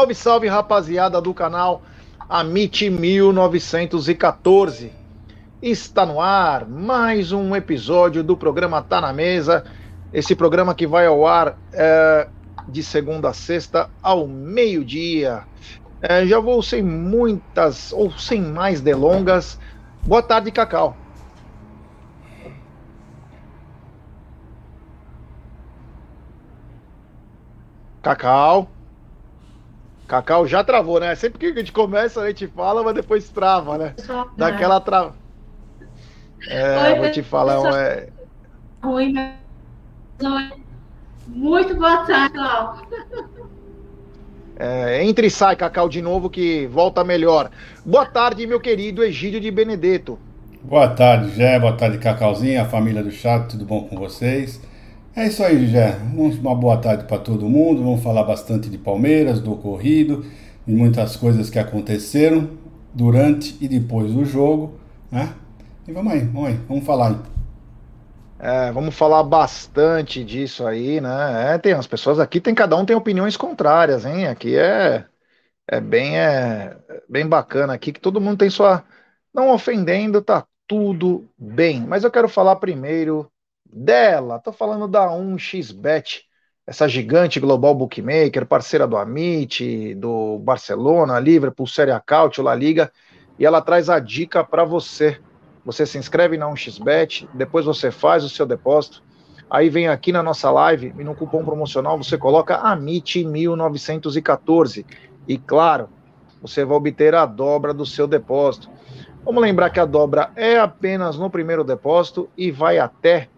Salve, salve, rapaziada do canal Amit 1914. Está no ar mais um episódio do programa Tá na Mesa. Esse programa que vai ao ar é, de segunda a sexta ao meio-dia. É, já vou sem muitas ou sem mais delongas. Boa tarde, Cacau. Cacau. Cacau já travou, né? Sempre que a gente começa, a gente fala, mas depois trava, né? Daquela trava. É, vou te falar. É... Ruim, mas... Muito boa tarde, Cláudio. É, entre e sai, Cacau, de novo, que volta melhor. Boa tarde, meu querido Egídio de Benedetto. Boa tarde, Jé. Boa tarde, Cacauzinha, a família do chat, tudo bom com vocês? É isso aí, Jé. Uma boa tarde para todo mundo. Vamos falar bastante de Palmeiras, do ocorrido, de muitas coisas que aconteceram durante e depois do jogo, né? E vamos aí, vamos aí, vamos falar. É, vamos falar bastante disso aí, né? É, tem as pessoas aqui, tem cada um tem opiniões contrárias, hein? Aqui é é bem é bem bacana aqui que todo mundo tem sua não ofendendo, tá tudo bem. Mas eu quero falar primeiro dela. Tô falando da 1xBet, essa gigante global bookmaker, parceira do Amit, do Barcelona, Liverpool, Série A La Liga, e ela traz a dica para você. Você se inscreve na 1xBet, depois você faz o seu depósito, aí vem aqui na nossa live e no cupom promocional você coloca AMIT1914 e claro, você vai obter a dobra do seu depósito. Vamos lembrar que a dobra é apenas no primeiro depósito e vai até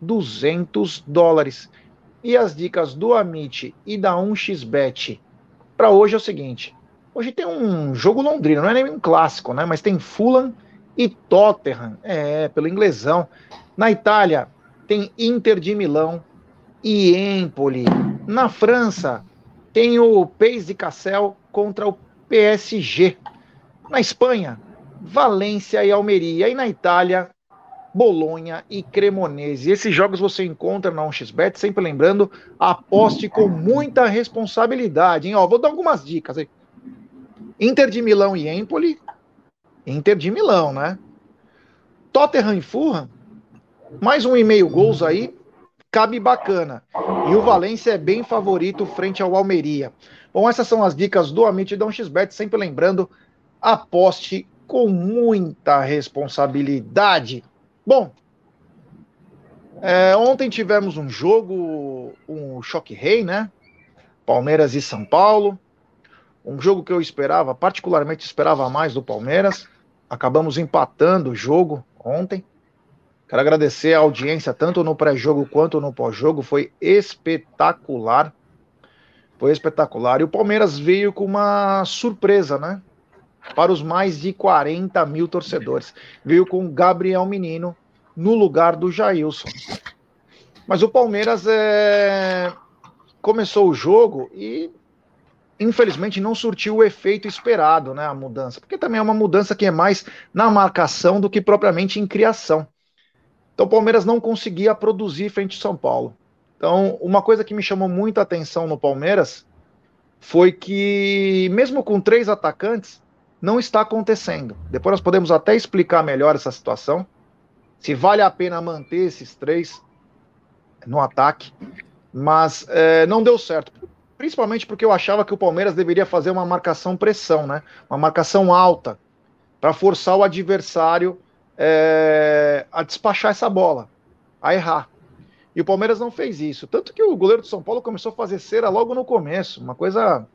200 dólares. E as dicas do Amit e da 1xBet para hoje é o seguinte: hoje tem um jogo londrino, não é nem um clássico, né? Mas tem Fulham e Tottenham, é, pelo inglesão. Na Itália tem Inter de Milão e Empoli. Na França tem o Pays de Cassel contra o PSG. Na Espanha, Valência e Almeria. E na Itália, Bolonha e Cremonese. Esses jogos você encontra na 1xBet, sempre lembrando, aposte com muita responsabilidade. Hein? Ó, vou dar algumas dicas aí. Inter de Milão e Empoli. Inter de Milão, né? Tottenham e Fulham. Mais um e meio gols aí. Cabe bacana. E o Valência é bem favorito frente ao Almeria. Bom, essas são as dicas do Amit da 1xBet. Sempre lembrando, aposte com muita responsabilidade. Bom, é, ontem tivemos um jogo, um choque rei, né? Palmeiras e São Paulo. Um jogo que eu esperava, particularmente esperava mais do Palmeiras. Acabamos empatando o jogo ontem. Quero agradecer a audiência, tanto no pré-jogo quanto no pós-jogo. Foi espetacular. Foi espetacular. E o Palmeiras veio com uma surpresa, né? Para os mais de 40 mil torcedores. Veio com Gabriel Menino no lugar do Jailson. Mas o Palmeiras é... começou o jogo e infelizmente não surtiu o efeito esperado, né, a mudança, porque também é uma mudança que é mais na marcação do que propriamente em criação. Então o Palmeiras não conseguia produzir frente ao São Paulo. Então, uma coisa que me chamou muita atenção no Palmeiras foi que mesmo com três atacantes, não está acontecendo. Depois nós podemos até explicar melhor essa situação se vale a pena manter esses três no ataque, mas é, não deu certo. Principalmente porque eu achava que o Palmeiras deveria fazer uma marcação pressão, né? Uma marcação alta para forçar o adversário é, a despachar essa bola, a errar. E o Palmeiras não fez isso. Tanto que o goleiro do São Paulo começou a fazer cera logo no começo. Uma coisa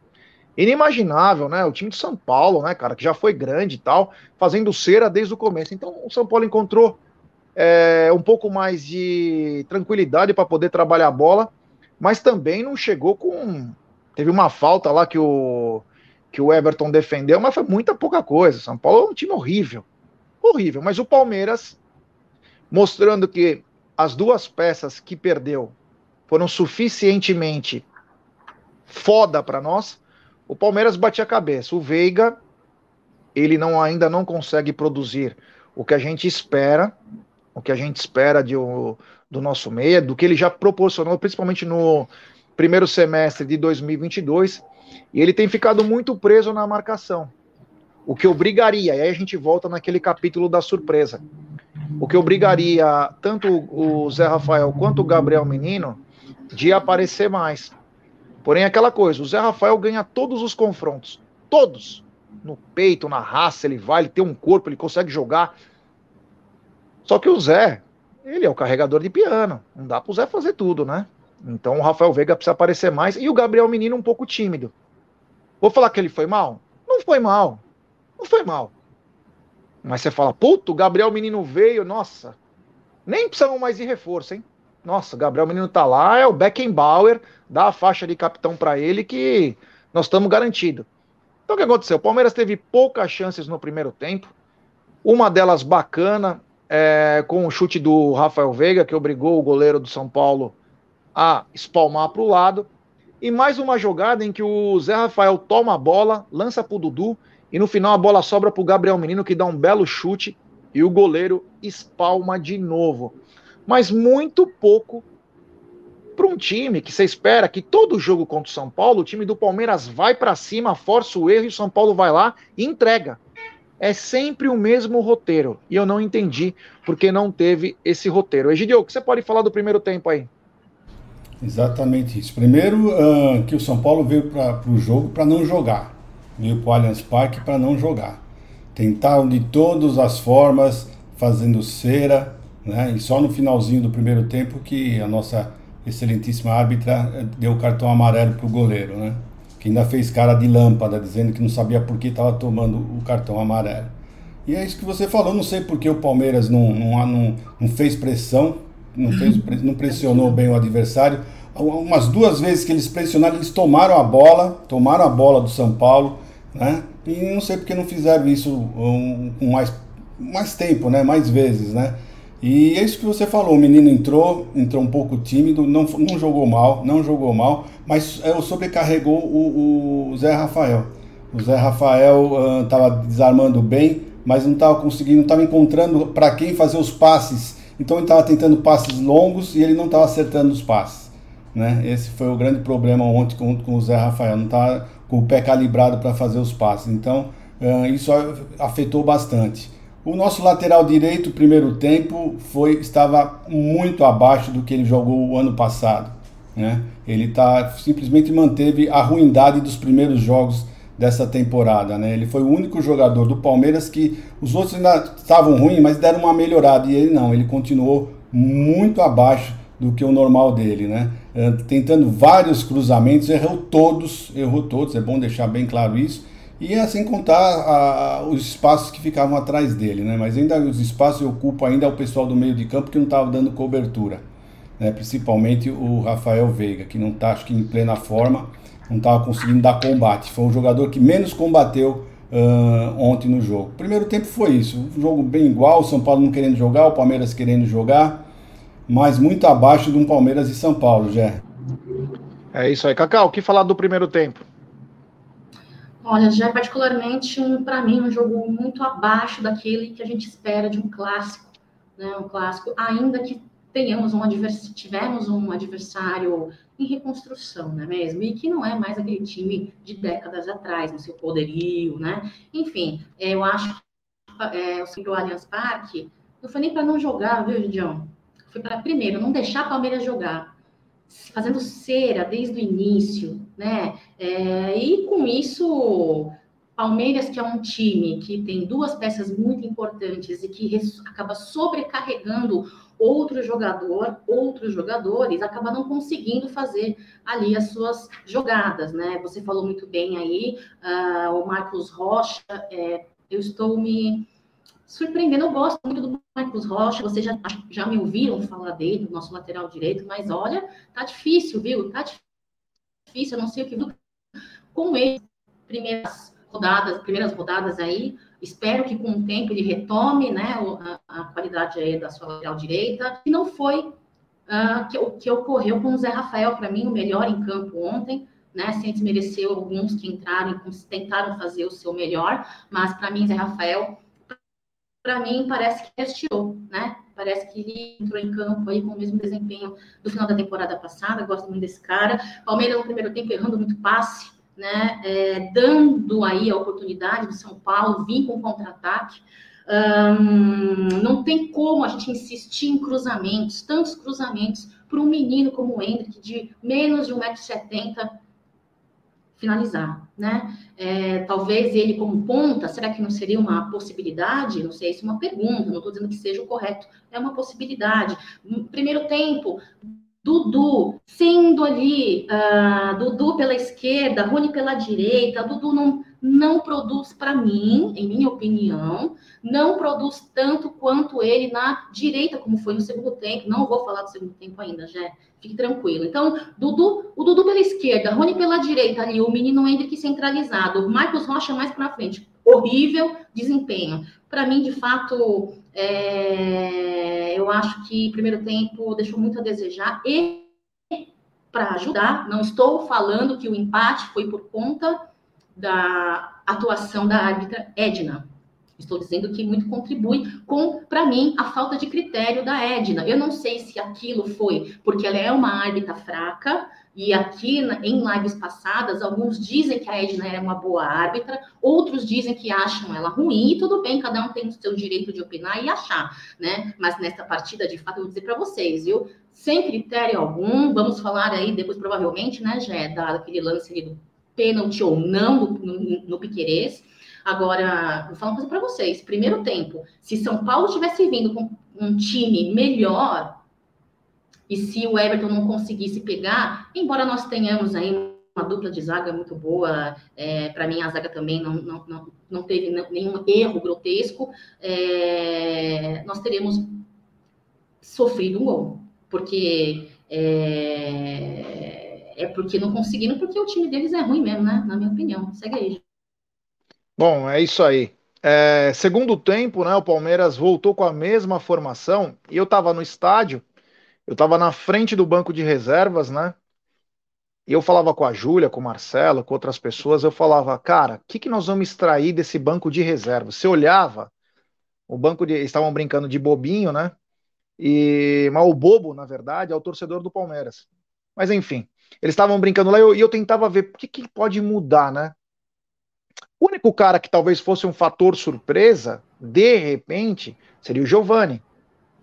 inimaginável, né? O time de São Paulo, né, cara, que já foi grande e tal, fazendo cera desde o começo. Então o São Paulo encontrou é, um pouco mais de tranquilidade para poder trabalhar a bola, mas também não chegou com. Teve uma falta lá que o, que o Everton defendeu, mas foi muita pouca coisa. São Paulo é um time horrível. Horrível. Mas o Palmeiras, mostrando que as duas peças que perdeu foram suficientemente foda para nós, o Palmeiras batia a cabeça. O Veiga, ele não ainda não consegue produzir o que a gente espera o que a gente espera de, o, do nosso meia, do que ele já proporcionou, principalmente no primeiro semestre de 2022. E ele tem ficado muito preso na marcação. O que obrigaria, e aí a gente volta naquele capítulo da surpresa. O que obrigaria tanto o Zé Rafael quanto o Gabriel Menino de aparecer mais. Porém, aquela coisa, o Zé Rafael ganha todos os confrontos. Todos. No peito, na raça, ele vai, ele tem um corpo, ele consegue jogar. Só que o Zé, ele é o carregador de piano. Não dá pro Zé fazer tudo, né? Então o Rafael Veiga precisa aparecer mais. E o Gabriel Menino um pouco tímido. Vou falar que ele foi mal? Não foi mal. Não foi mal. Mas você fala, puto, o Gabriel Menino veio, nossa. Nem precisamos mais de reforço, hein? Nossa, o Gabriel Menino tá lá, é o Beckenbauer, dá a faixa de capitão para ele que nós estamos garantidos. Então o que aconteceu? O Palmeiras teve poucas chances no primeiro tempo. Uma delas bacana, é, com o chute do Rafael Veiga, que obrigou o goleiro do São Paulo a espalmar para o lado. E mais uma jogada em que o Zé Rafael toma a bola, lança para o Dudu, e no final a bola sobra para o Gabriel Menino, que dá um belo chute, e o goleiro espalma de novo. Mas muito pouco para um time que você espera que todo jogo contra o São Paulo, o time do Palmeiras vai para cima, força o erro e o São Paulo vai lá e entrega é sempre o mesmo roteiro. E eu não entendi porque não teve esse roteiro. Egidio, o que você pode falar do primeiro tempo aí? Exatamente isso. Primeiro, uh, que o São Paulo veio para o jogo para não jogar. Veio para o Allianz Parque para não jogar. Tentaram de todas as formas, fazendo cera, né? e só no finalzinho do primeiro tempo que a nossa excelentíssima árbitra eh, deu o cartão amarelo para o goleiro. Né? Que ainda fez cara de lâmpada, dizendo que não sabia por que estava tomando o cartão amarelo. E é isso que você falou, não sei por que o Palmeiras não, não, não, não fez pressão, não, fez, não pressionou bem o adversário. Umas duas vezes que eles pressionaram, eles tomaram a bola, tomaram a bola do São Paulo, né? E não sei por que não fizeram isso com mais, mais tempo, né? Mais vezes, né? E é isso que você falou, o menino entrou, entrou um pouco tímido, não, não jogou mal, não jogou mal, mas é, sobrecarregou o, o Zé Rafael. O Zé Rafael estava uh, desarmando bem, mas não estava conseguindo, não estava encontrando para quem fazer os passes. Então ele estava tentando passes longos e ele não estava acertando os passes. Né? Esse foi o grande problema ontem com, com o Zé Rafael, não estava com o pé calibrado para fazer os passes. Então uh, isso afetou bastante. O nosso lateral direito, primeiro tempo, foi estava muito abaixo do que ele jogou o ano passado. Né? Ele tá, simplesmente manteve a ruindade dos primeiros jogos dessa temporada. Né? Ele foi o único jogador do Palmeiras que os outros ainda estavam ruins, mas deram uma melhorada. E ele não, ele continuou muito abaixo do que o normal dele. Né? Tentando vários cruzamentos, errou todos, errou todos, é bom deixar bem claro isso e assim contar a, os espaços que ficavam atrás dele, né? Mas ainda os espaços eu ocupo ainda o pessoal do meio de campo que não estava dando cobertura, né? Principalmente o Rafael Veiga, que não está, acho que em plena forma, não estava conseguindo dar combate. Foi o jogador que menos combateu uh, ontem no jogo. primeiro tempo foi isso, um jogo bem igual, o São Paulo não querendo jogar, o Palmeiras querendo jogar, mas muito abaixo de um Palmeiras e São Paulo, Jé. É isso aí, Cacau. O que falar do primeiro tempo? Olha, já é particularmente, um, para mim, um jogo muito abaixo daquele que a gente espera de um clássico, né? Um clássico, ainda que tenhamos um adversário, tivemos um adversário em reconstrução, não é mesmo? E que não é mais aquele time de décadas atrás, no seu poderio, né? Enfim, é, eu acho que é, o Allianz Parque não foi nem para não jogar, viu, Gidião? Foi para, primeiro, não deixar a Palmeiras jogar fazendo cera desde o início, né? É, e com isso, Palmeiras, que é um time que tem duas peças muito importantes e que acaba sobrecarregando outro jogador, outros jogadores, acaba não conseguindo fazer ali as suas jogadas, né? Você falou muito bem aí, uh, o Marcos Rocha, é, eu estou me surpreendendo. Eu gosto muito do Marcos Rocha. Vocês já, já me ouviram falar dele, do nosso lateral direito, mas olha, tá difícil, viu? Tá difícil. Eu não sei o que. Com ele, primeiras rodadas, primeiras rodadas aí, espero que com o tempo ele retome, né, a, a qualidade aí da sua lateral direita. E não foi uh, que, o que ocorreu com o Zé Rafael, para mim, o melhor em campo ontem. Né, sem desmerecer alguns que entraram e tentaram fazer o seu melhor, mas para mim, Zé Rafael para mim, parece que estirou, né? Parece que ele entrou em campo aí com o mesmo desempenho do final da temporada passada. Gosto muito desse cara. Palmeiras no primeiro tempo errando muito passe, né, é, dando aí a oportunidade do São Paulo vir com contra-ataque. Um, não tem como a gente insistir em cruzamentos, tantos cruzamentos, para um menino como o Hendrick, de menos de 1,70m, finalizar, né? É, talvez ele como ponta, será que não seria uma possibilidade? Não sei, isso é uma pergunta, não estou dizendo que seja o correto, é uma possibilidade. Primeiro tempo, Dudu sendo ali, uh, Dudu pela esquerda, Rony pela direita, Dudu não, não produz para mim, em minha opinião, não produz tanto quanto ele na direita, como foi no segundo tempo. Não vou falar do segundo tempo ainda, já fique tranquilo. Então, Dudu, o Dudu pela esquerda, Rony pela direita ali, o menino Hendrick centralizado, Marcos Rocha mais para frente. Horrível desempenho. Para mim, de fato, é, eu acho que primeiro tempo deixou muito a desejar e para ajudar, não estou falando que o empate foi por conta da atuação da árbitra Edna. Estou dizendo que muito contribui com, para mim, a falta de critério da Edna. Eu não sei se aquilo foi porque ela é uma árbitra fraca, e aqui em lives passadas, alguns dizem que a Edna é uma boa árbitra, outros dizem que acham ela ruim, e tudo bem, cada um tem o seu direito de opinar e achar, né? Mas nesta partida, de fato, eu vou dizer para vocês, viu? Sem critério algum, vamos falar aí depois, provavelmente, né, Jé, daquele lance ali do pênalti ou não no, no, no. Agora, vou falar uma coisa para vocês. Primeiro tempo, se São Paulo tivesse vindo com um time melhor, e se o Everton não conseguisse pegar, embora nós tenhamos aí uma dupla de zaga muito boa, é, para mim a zaga também não, não, não, não teve nenhum erro grotesco, é, nós teríamos sofrido um gol, porque é, é, porque não conseguiram, porque o time deles é ruim mesmo, né? Na minha opinião. Segue aí. Bom, é isso aí. É, segundo tempo, né? O Palmeiras voltou com a mesma formação e eu estava no estádio eu estava na frente do banco de reservas, né? E eu falava com a Júlia, com o Marcelo, com outras pessoas, eu falava, cara, o que, que nós vamos extrair desse banco de reservas? Você olhava, o banco de. Estavam brincando de bobinho, né? E, mas o bobo, na verdade, é o torcedor do Palmeiras. Mas enfim, eles estavam brincando lá e eu, eu, tentava ver o que, que pode mudar, né? O único cara que talvez fosse um fator surpresa, de repente, seria o Giovani,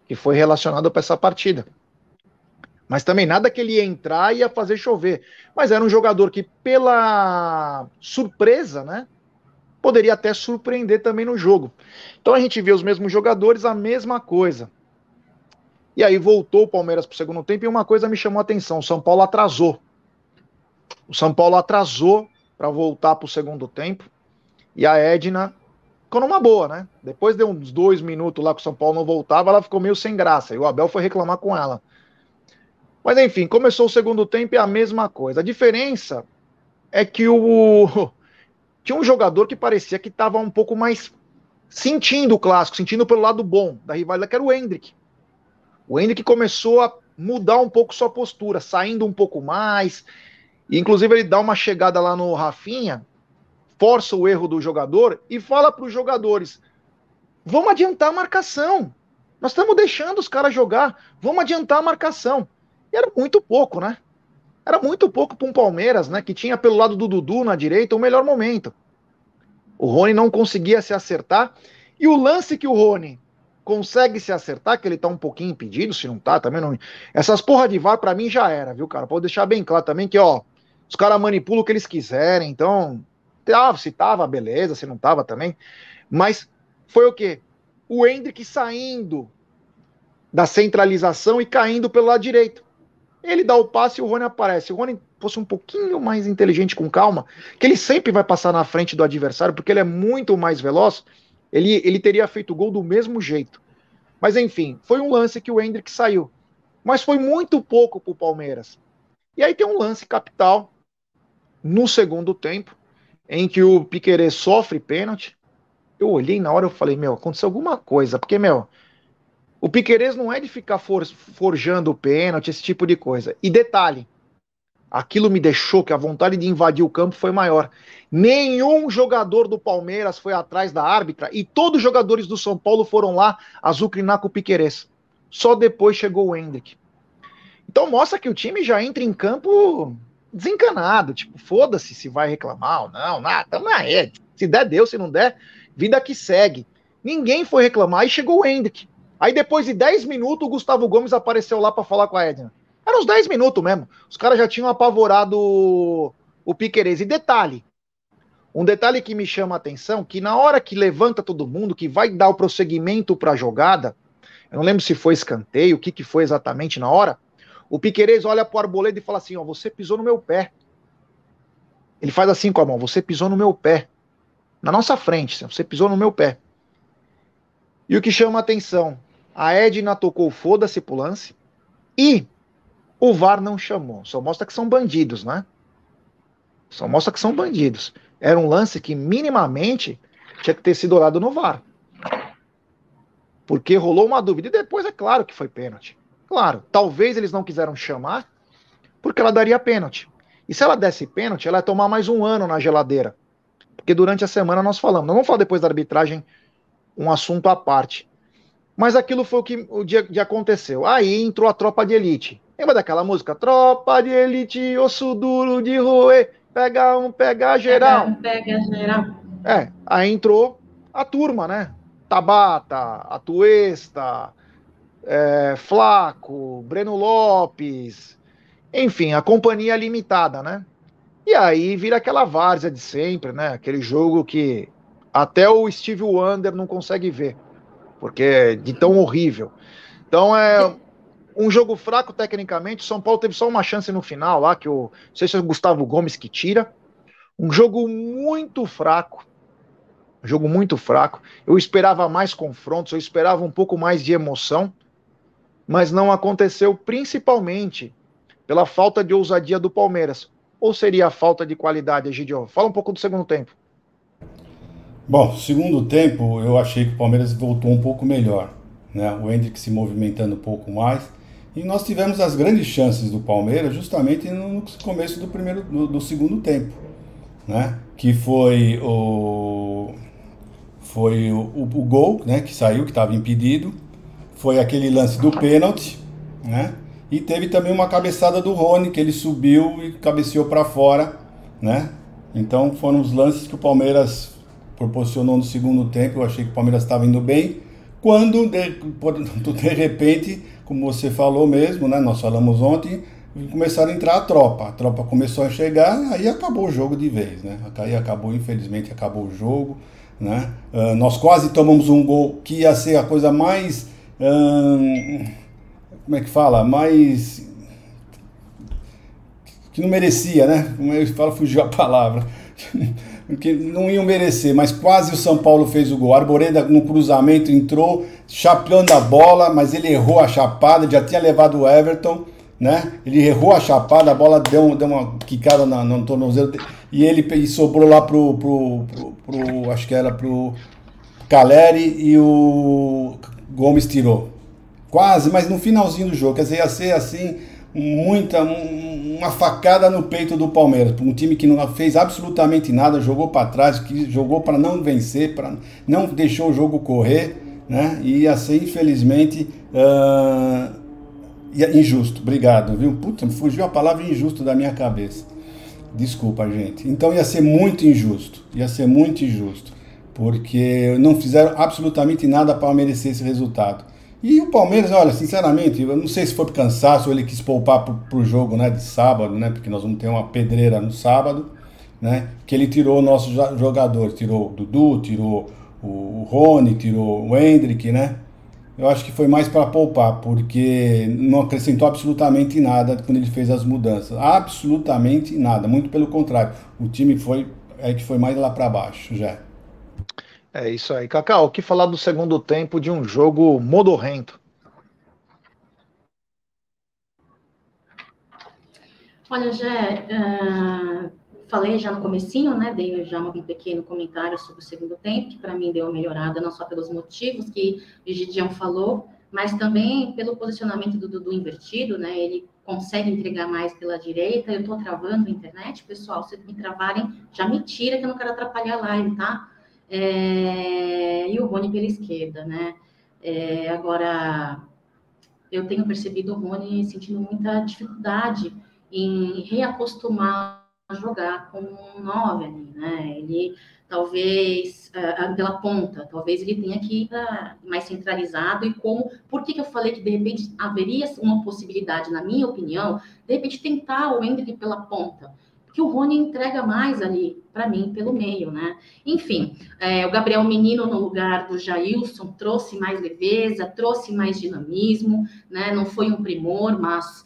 que foi relacionado para essa partida. Mas também nada que ele ia entrar e ia fazer chover. Mas era um jogador que, pela surpresa, né? Poderia até surpreender também no jogo. Então a gente vê os mesmos jogadores, a mesma coisa. E aí voltou o Palmeiras para o segundo tempo e uma coisa me chamou a atenção: o São Paulo atrasou. O São Paulo atrasou para voltar para o segundo tempo. E a Edna ficou numa boa, né? Depois de uns dois minutos lá que o São Paulo não voltava, ela ficou meio sem graça. E o Abel foi reclamar com ela. Mas enfim, começou o segundo tempo e a mesma coisa. A diferença é que o tinha um jogador que parecia que estava um pouco mais sentindo o clássico, sentindo pelo lado bom da rivalidade, que era o Hendrick. O Hendrick começou a mudar um pouco sua postura, saindo um pouco mais. Inclusive, ele dá uma chegada lá no Rafinha, força o erro do jogador e fala para os jogadores: vamos adiantar a marcação. Nós estamos deixando os caras jogar, vamos adiantar a marcação. E era muito pouco, né? Era muito pouco para um Palmeiras, né? Que tinha pelo lado do Dudu na direita o melhor momento. O Rony não conseguia se acertar. E o lance que o Rony consegue se acertar, que ele tá um pouquinho impedido, se não tá, também não. Essas porra de VAR para mim já era, viu, cara? Pode deixar bem claro também que, ó, os caras manipulam o que eles quiserem, então. Ah, se tava, beleza, se não tava também. Mas foi o quê? O Hendrick saindo da centralização e caindo pelo lado direito. Ele dá o passe e o Rony aparece. Se o Rony fosse um pouquinho mais inteligente, com calma, que ele sempre vai passar na frente do adversário, porque ele é muito mais veloz, ele, ele teria feito o gol do mesmo jeito. Mas enfim, foi um lance que o Hendrick saiu. Mas foi muito pouco para o Palmeiras. E aí tem um lance capital no segundo tempo, em que o Piquerez sofre pênalti. Eu olhei na hora e falei, meu, aconteceu alguma coisa, porque, meu, o Piquerez não é de ficar for, forjando o pênalti, esse tipo de coisa. E detalhe, aquilo me deixou que a vontade de invadir o campo foi maior. Nenhum jogador do Palmeiras foi atrás da árbitra e todos os jogadores do São Paulo foram lá azucrinar com o Piquerez. Só depois chegou o Hendrick. Então mostra que o time já entra em campo desencanado, tipo, foda-se se vai reclamar ou não, nada, tamo na rede. Se der, deu, se não der, vida que segue. Ninguém foi reclamar e chegou o Hendrick. Aí depois de 10 minutos, o Gustavo Gomes apareceu lá para falar com a Edna. Era uns 10 minutos mesmo. Os caras já tinham apavorado o, o Piquerez. E detalhe, um detalhe que me chama a atenção, que na hora que levanta todo mundo, que vai dar o prosseguimento para a jogada, eu não lembro se foi escanteio, o que, que foi exatamente na hora, o Piquerez olha pro Arboleda e fala assim, ó, você pisou no meu pé. Ele faz assim com a mão, você pisou no meu pé. Na nossa frente, você pisou no meu pé. E o que chama a atenção, a Edna tocou foda-se pro lance e o VAR não chamou. Só mostra que são bandidos, né? Só mostra que são bandidos. Era um lance que minimamente tinha que ter sido olhado no VAR. Porque rolou uma dúvida. E depois é claro que foi pênalti. Claro, talvez eles não quiseram chamar, porque ela daria pênalti. E se ela desse pênalti, ela ia tomar mais um ano na geladeira. Porque durante a semana nós falamos. Não vamos falar depois da arbitragem um assunto à parte. Mas aquilo foi o que o dia que aconteceu. Aí entrou a tropa de elite. Lembra daquela música? Tropa de elite, osso duro de roer. Pega um, pega geral. Pega um, pega geral. É, aí entrou a turma, né? Tabata, Atuesta, é, Flaco, Breno Lopes, enfim, a companhia limitada, né? E aí vira aquela várzea de sempre, né? Aquele jogo que até o Steve Wonder não consegue ver, porque é de tão horrível. Então é um jogo fraco tecnicamente. São Paulo teve só uma chance no final lá, que o. Não sei se é o Gustavo Gomes que tira. Um jogo muito fraco. Um jogo muito fraco. Eu esperava mais confrontos, eu esperava um pouco mais de emoção, mas não aconteceu, principalmente pela falta de ousadia do Palmeiras. Ou seria a falta de qualidade, Egidio? Fala um pouco do segundo tempo. Bom, segundo tempo, eu achei que o Palmeiras voltou um pouco melhor. Né? O Hendrick se movimentando um pouco mais e nós tivemos as grandes chances do Palmeiras justamente no começo do primeiro do, do segundo tempo, né? Que foi o foi o, o, o gol, né, que saiu, que estava impedido, foi aquele lance do pênalti, né? E teve também uma cabeçada do Rony que ele subiu e cabeceou para fora, né? Então foram os lances que o Palmeiras proporcionou no segundo tempo. Eu achei que o Palmeiras estava indo bem. Quando de, de repente como você falou mesmo, né? Nós falamos ontem, começaram a entrar a tropa. A tropa começou a chegar, aí acabou o jogo de vez, né? Aí acabou, infelizmente, acabou o jogo, né? Uh, nós quase tomamos um gol que ia ser a coisa mais. Hum, como é que fala? Mais. que não merecia, né? Como eu falo, fugiu a palavra. que não iam merecer, mas quase o São Paulo fez o gol. Arboleda no cruzamento entrou, chapeando a bola, mas ele errou a chapada, já tinha levado o Everton, né? Ele errou a chapada, a bola deu, deu uma quicada no, no tornozelo e ele e sobrou lá pro, pro, pro, pro, acho que era pro Caleri e o Gomes tirou. Quase, mas no finalzinho do jogo, quer dizer, ia ser assim muita uma facada no peito do Palmeiras, um time que não fez absolutamente nada, jogou para trás, que jogou para não vencer, para não deixou o jogo correr, né? E assim, infelizmente, uh, injusto. Obrigado, viu? Puta, fugiu a palavra injusto da minha cabeça. Desculpa, gente. Então ia ser muito injusto, ia ser muito injusto, porque não fizeram absolutamente nada para merecer esse resultado. E o Palmeiras, olha, sinceramente, eu não sei se foi por cansaço ou ele quis poupar para o jogo né, de sábado, né? Porque nós vamos ter uma pedreira no sábado, né? Que ele tirou nossos jogadores, tirou o Dudu, tirou o Rony, tirou o Hendrick, né? Eu acho que foi mais para poupar, porque não acrescentou absolutamente nada quando ele fez as mudanças. Absolutamente nada, muito pelo contrário. O time foi é que foi mais lá para baixo já. É isso aí. Cacau, o que falar do segundo tempo de um jogo modorrento? Olha, já uh, falei já no comecinho, né? Dei já um pequeno comentário sobre o segundo tempo, que para mim deu uma melhorada, não só pelos motivos que o Gidião falou, mas também pelo posicionamento do Dudu invertido, né? Ele consegue entregar mais pela direita. Eu estou travando a internet, pessoal. Se me travarem, já me tira, que eu não quero atrapalhar a live, tá? É, e o Rony pela esquerda, né? É, agora, eu tenho percebido o Rony sentindo muita dificuldade em reacostumar a jogar com um 9 ali, né? Ele talvez uh, pela ponta, talvez ele tenha que ir mais centralizado e como, por que, que eu falei que de repente haveria uma possibilidade, na minha opinião, de repente tentar o Hendrick pela ponta, porque o Rony entrega mais ali para mim pelo meio, né? Enfim, é, o Gabriel Menino no lugar do Jailson trouxe mais leveza, trouxe mais dinamismo, né? Não foi um primor, mas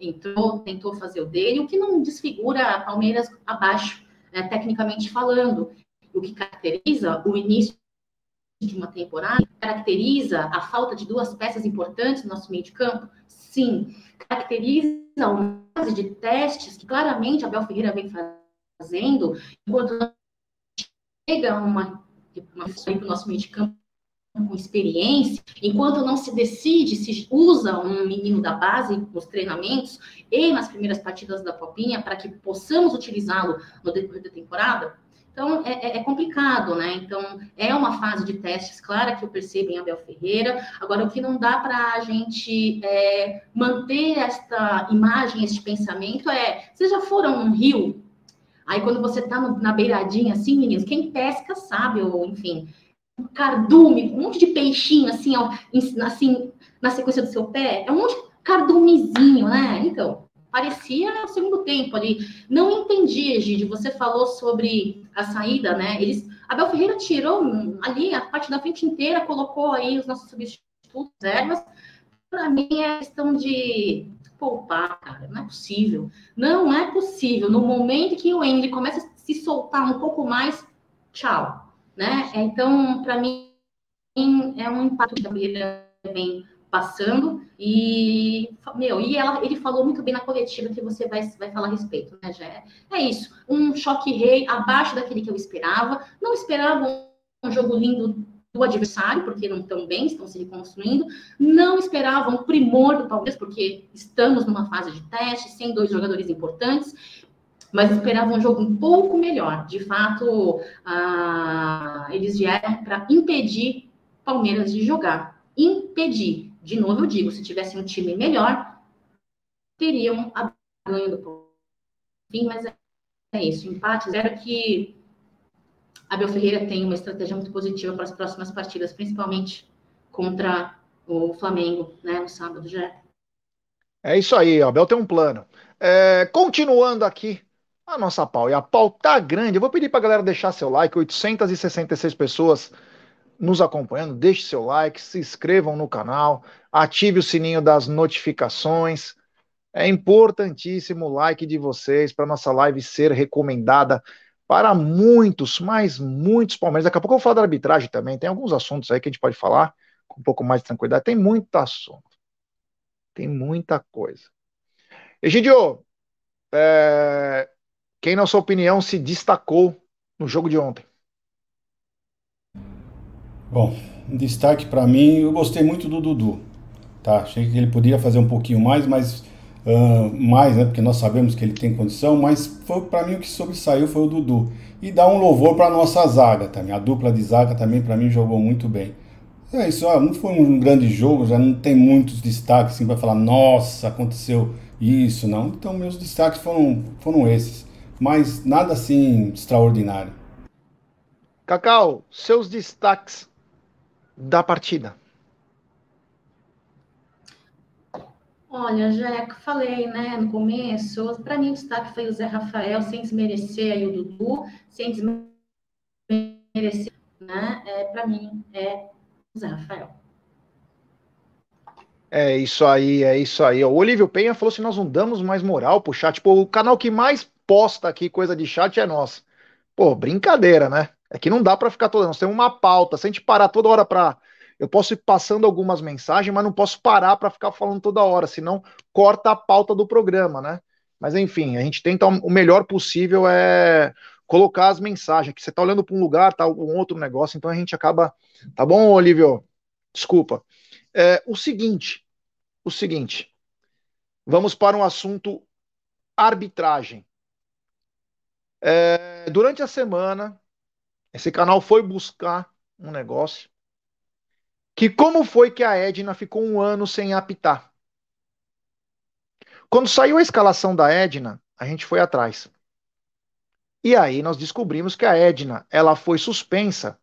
entrou, tentou fazer o dele, o que não desfigura a Palmeiras abaixo, é, tecnicamente falando o que caracteriza o início de uma temporada, caracteriza a falta de duas peças importantes no nosso meio de campo? Sim. Caracteriza uma fase de testes que claramente a Bel Ferreira vem fazendo, enquanto chega uma, uma para o nosso meio de campo com experiência, enquanto não se decide se usa um menino da base nos treinamentos e nas primeiras partidas da Copinha para que possamos utilizá-lo no decorrer da temporada, então, é, é, é, complicado, né? Então, é uma fase de testes clara que eu percebo em Abel Ferreira. Agora, o que não dá para a gente é, manter esta imagem, este pensamento é: vocês já foram um rio? Aí, quando você está na beiradinha, assim, meninos, quem pesca sabe, ou enfim, um cardume, um monte de peixinho, assim, ó, assim, na sequência do seu pé, é um monte de cardumezinho, né? Então, parecia o segundo tempo ali. Não entendi, Egídio, você falou sobre a saída, né? Eles, Abel Ferreira tirou ali a parte da frente inteira, colocou aí os nossos substitutos, ervas. Para mim é questão de poupar, cara, não é possível. Não é possível. No momento que o Henry começa a se soltar um pouco mais, tchau, né? Então, para mim, é um impacto vem passando e meu e ela, ele falou muito bem na coletiva que você vai, vai falar a respeito, né, Jé? É isso, um choque rei abaixo daquele que eu esperava. Não esperava um jogo lindo do adversário, porque não estão bem, estão se reconstruindo. Não esperavam um primor do Palmeiras, porque estamos numa fase de teste, sem dois jogadores importantes, mas esperavam um jogo um pouco melhor. De fato, ah, eles vieram para impedir Palmeiras de jogar. Impedir de novo eu digo, se tivesse um time melhor, teriam a ganho do fim, mas é, é isso, empate zero que Abel Ferreira tem uma estratégia muito positiva para as próximas partidas, principalmente contra o Flamengo, né, no sábado já. É isso aí, Abel tem um plano. É, continuando aqui a nossa pau, e a pau tá grande, eu vou pedir para a galera deixar seu like, 866 pessoas nos acompanhando, deixe seu like, se inscrevam no canal, ative o sininho das notificações. É importantíssimo o like de vocês para nossa live ser recomendada para muitos, mas muitos palmeiras. Daqui a pouco eu vou falar da arbitragem também. Tem alguns assuntos aí que a gente pode falar com um pouco mais de tranquilidade. Tem muito assunto. Tem muita coisa. Egidio, é... quem, na sua opinião, se destacou no jogo de ontem? Bom, um destaque para mim, eu gostei muito do Dudu. Tá? Achei que ele poderia fazer um pouquinho mais, mas uh, mais, né? Porque nós sabemos que ele tem condição, mas foi para mim o que sobressaiu foi o Dudu. E dá um louvor para nossa zaga também. A dupla de zaga também para mim jogou muito bem. É isso, ó, não foi um grande jogo, já não tem muitos destaques assim para falar, nossa, aconteceu isso, não. Então meus destaques foram, foram esses, mas nada assim extraordinário. Cacau, seus destaques da partida? Olha, já falei, né, no começo, para mim o destaque foi o Zé Rafael, sem desmerecer aí o Dudu, sem desmerecer, né, é, para mim é o Zé Rafael. É isso aí, é isso aí. O Olívio Penha falou se nós não damos mais moral pro chat. Pô, o canal que mais posta aqui coisa de chat é nosso. Pô, brincadeira, né? É que não dá para ficar toda. Nós temos uma pauta. Se a gente parar toda hora para. Eu posso ir passando algumas mensagens, mas não posso parar para ficar falando toda hora, senão corta a pauta do programa, né? Mas enfim, a gente tenta o melhor possível é colocar as mensagens. Que você tá olhando para um lugar, tá um outro negócio, então a gente acaba. Tá bom, Olívio? Desculpa. É, o seguinte, o seguinte. Vamos para um assunto arbitragem. É, durante a semana, esse canal foi buscar um negócio. Que como foi que a Edna ficou um ano sem apitar? Quando saiu a escalação da Edna, a gente foi atrás. E aí nós descobrimos que a Edna, ela foi suspensa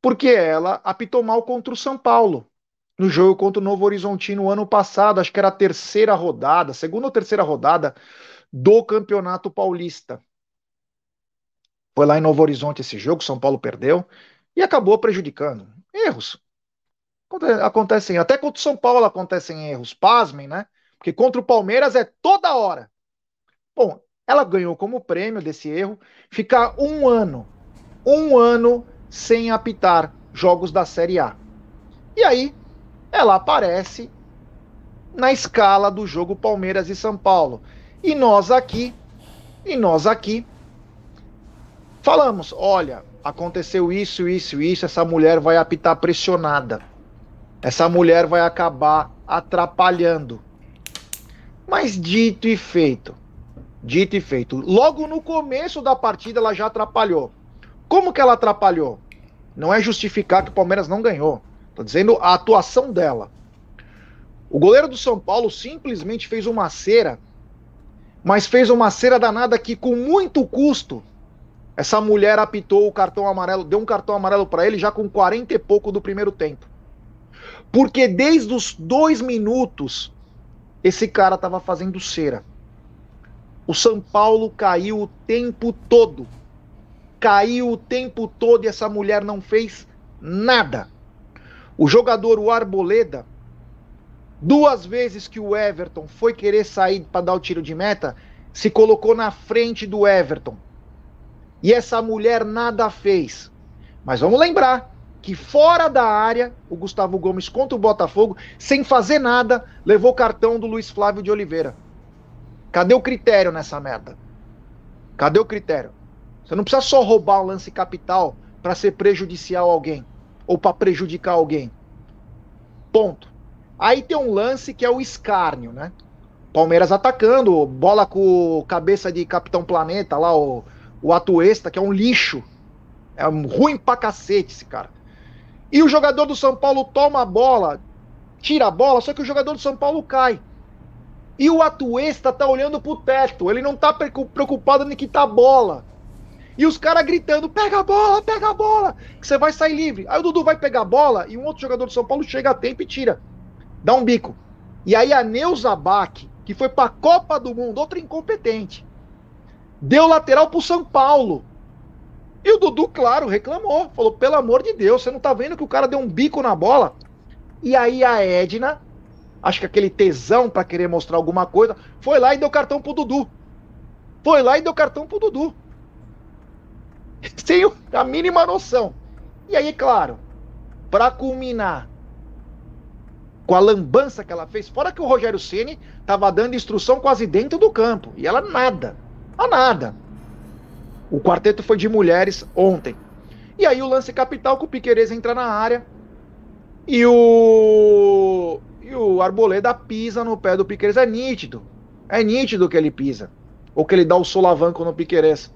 porque ela apitou mal contra o São Paulo no jogo contra o Novo Horizontino ano passado, acho que era a terceira rodada, segunda ou terceira rodada do Campeonato Paulista. Foi lá em Novo Horizonte esse jogo, São Paulo perdeu e acabou prejudicando. Erros. Acontecem, até contra o São Paulo acontecem erros, pasmem, né? Porque contra o Palmeiras é toda hora. Bom, ela ganhou como prêmio desse erro ficar um ano, um ano sem apitar jogos da Série A. E aí, ela aparece na escala do jogo Palmeiras e São Paulo. E nós aqui, e nós aqui, falamos: olha, aconteceu isso, isso, isso, essa mulher vai apitar pressionada. Essa mulher vai acabar atrapalhando. Mas dito e feito, dito e feito, logo no começo da partida ela já atrapalhou. Como que ela atrapalhou? Não é justificar que o Palmeiras não ganhou. Tô dizendo a atuação dela. O goleiro do São Paulo simplesmente fez uma cera, mas fez uma cera danada que, com muito custo, essa mulher apitou o cartão amarelo, deu um cartão amarelo para ele já com 40 e pouco do primeiro tempo. Porque desde os dois minutos, esse cara tava fazendo cera. O São Paulo caiu o tempo todo. Caiu o tempo todo e essa mulher não fez nada. O jogador, o Arboleda, duas vezes que o Everton foi querer sair para dar o tiro de meta, se colocou na frente do Everton. E essa mulher nada fez. Mas vamos lembrar que fora da área, o Gustavo Gomes contra o Botafogo, sem fazer nada, levou o cartão do Luiz Flávio de Oliveira. Cadê o critério nessa merda? Cadê o critério? Você não precisa só roubar um lance capital para ser prejudicial a alguém ou para prejudicar alguém. Ponto. Aí tem um lance que é o escárnio, né? Palmeiras atacando, bola com cabeça de Capitão Planeta lá, o, o Atuesta, que é um lixo. É um ruim pra cacete esse cara. E o jogador do São Paulo toma a bola, tira a bola, só que o jogador do São Paulo cai. E o Atuesta tá olhando pro teto, ele não tá preocupado em quitar a bola. E os caras gritando: pega a bola, pega a bola, que você vai sair livre. Aí o Dudu vai pegar a bola e um outro jogador do São Paulo chega a tempo e tira. Dá um bico. E aí a Neuza Bach, que foi pra Copa do Mundo, outra incompetente, deu lateral pro São Paulo. E o Dudu, claro, reclamou. Falou: pelo amor de Deus, você não tá vendo que o cara deu um bico na bola? E aí a Edna, acho que aquele tesão para querer mostrar alguma coisa, foi lá e deu cartão pro Dudu. Foi lá e deu cartão pro Dudu. sem a mínima noção. E aí, claro, para culminar com a lambança que ela fez, fora que o Rogério Ceni estava dando instrução quase dentro do campo, e ela nada, a nada. O quarteto foi de mulheres ontem. E aí o lance capital que o Piqueires entra na área e o e o Arboleda pisa no pé do Piqueires, é nítido. É nítido que ele pisa. Ou que ele dá o solavanco no Piqueires.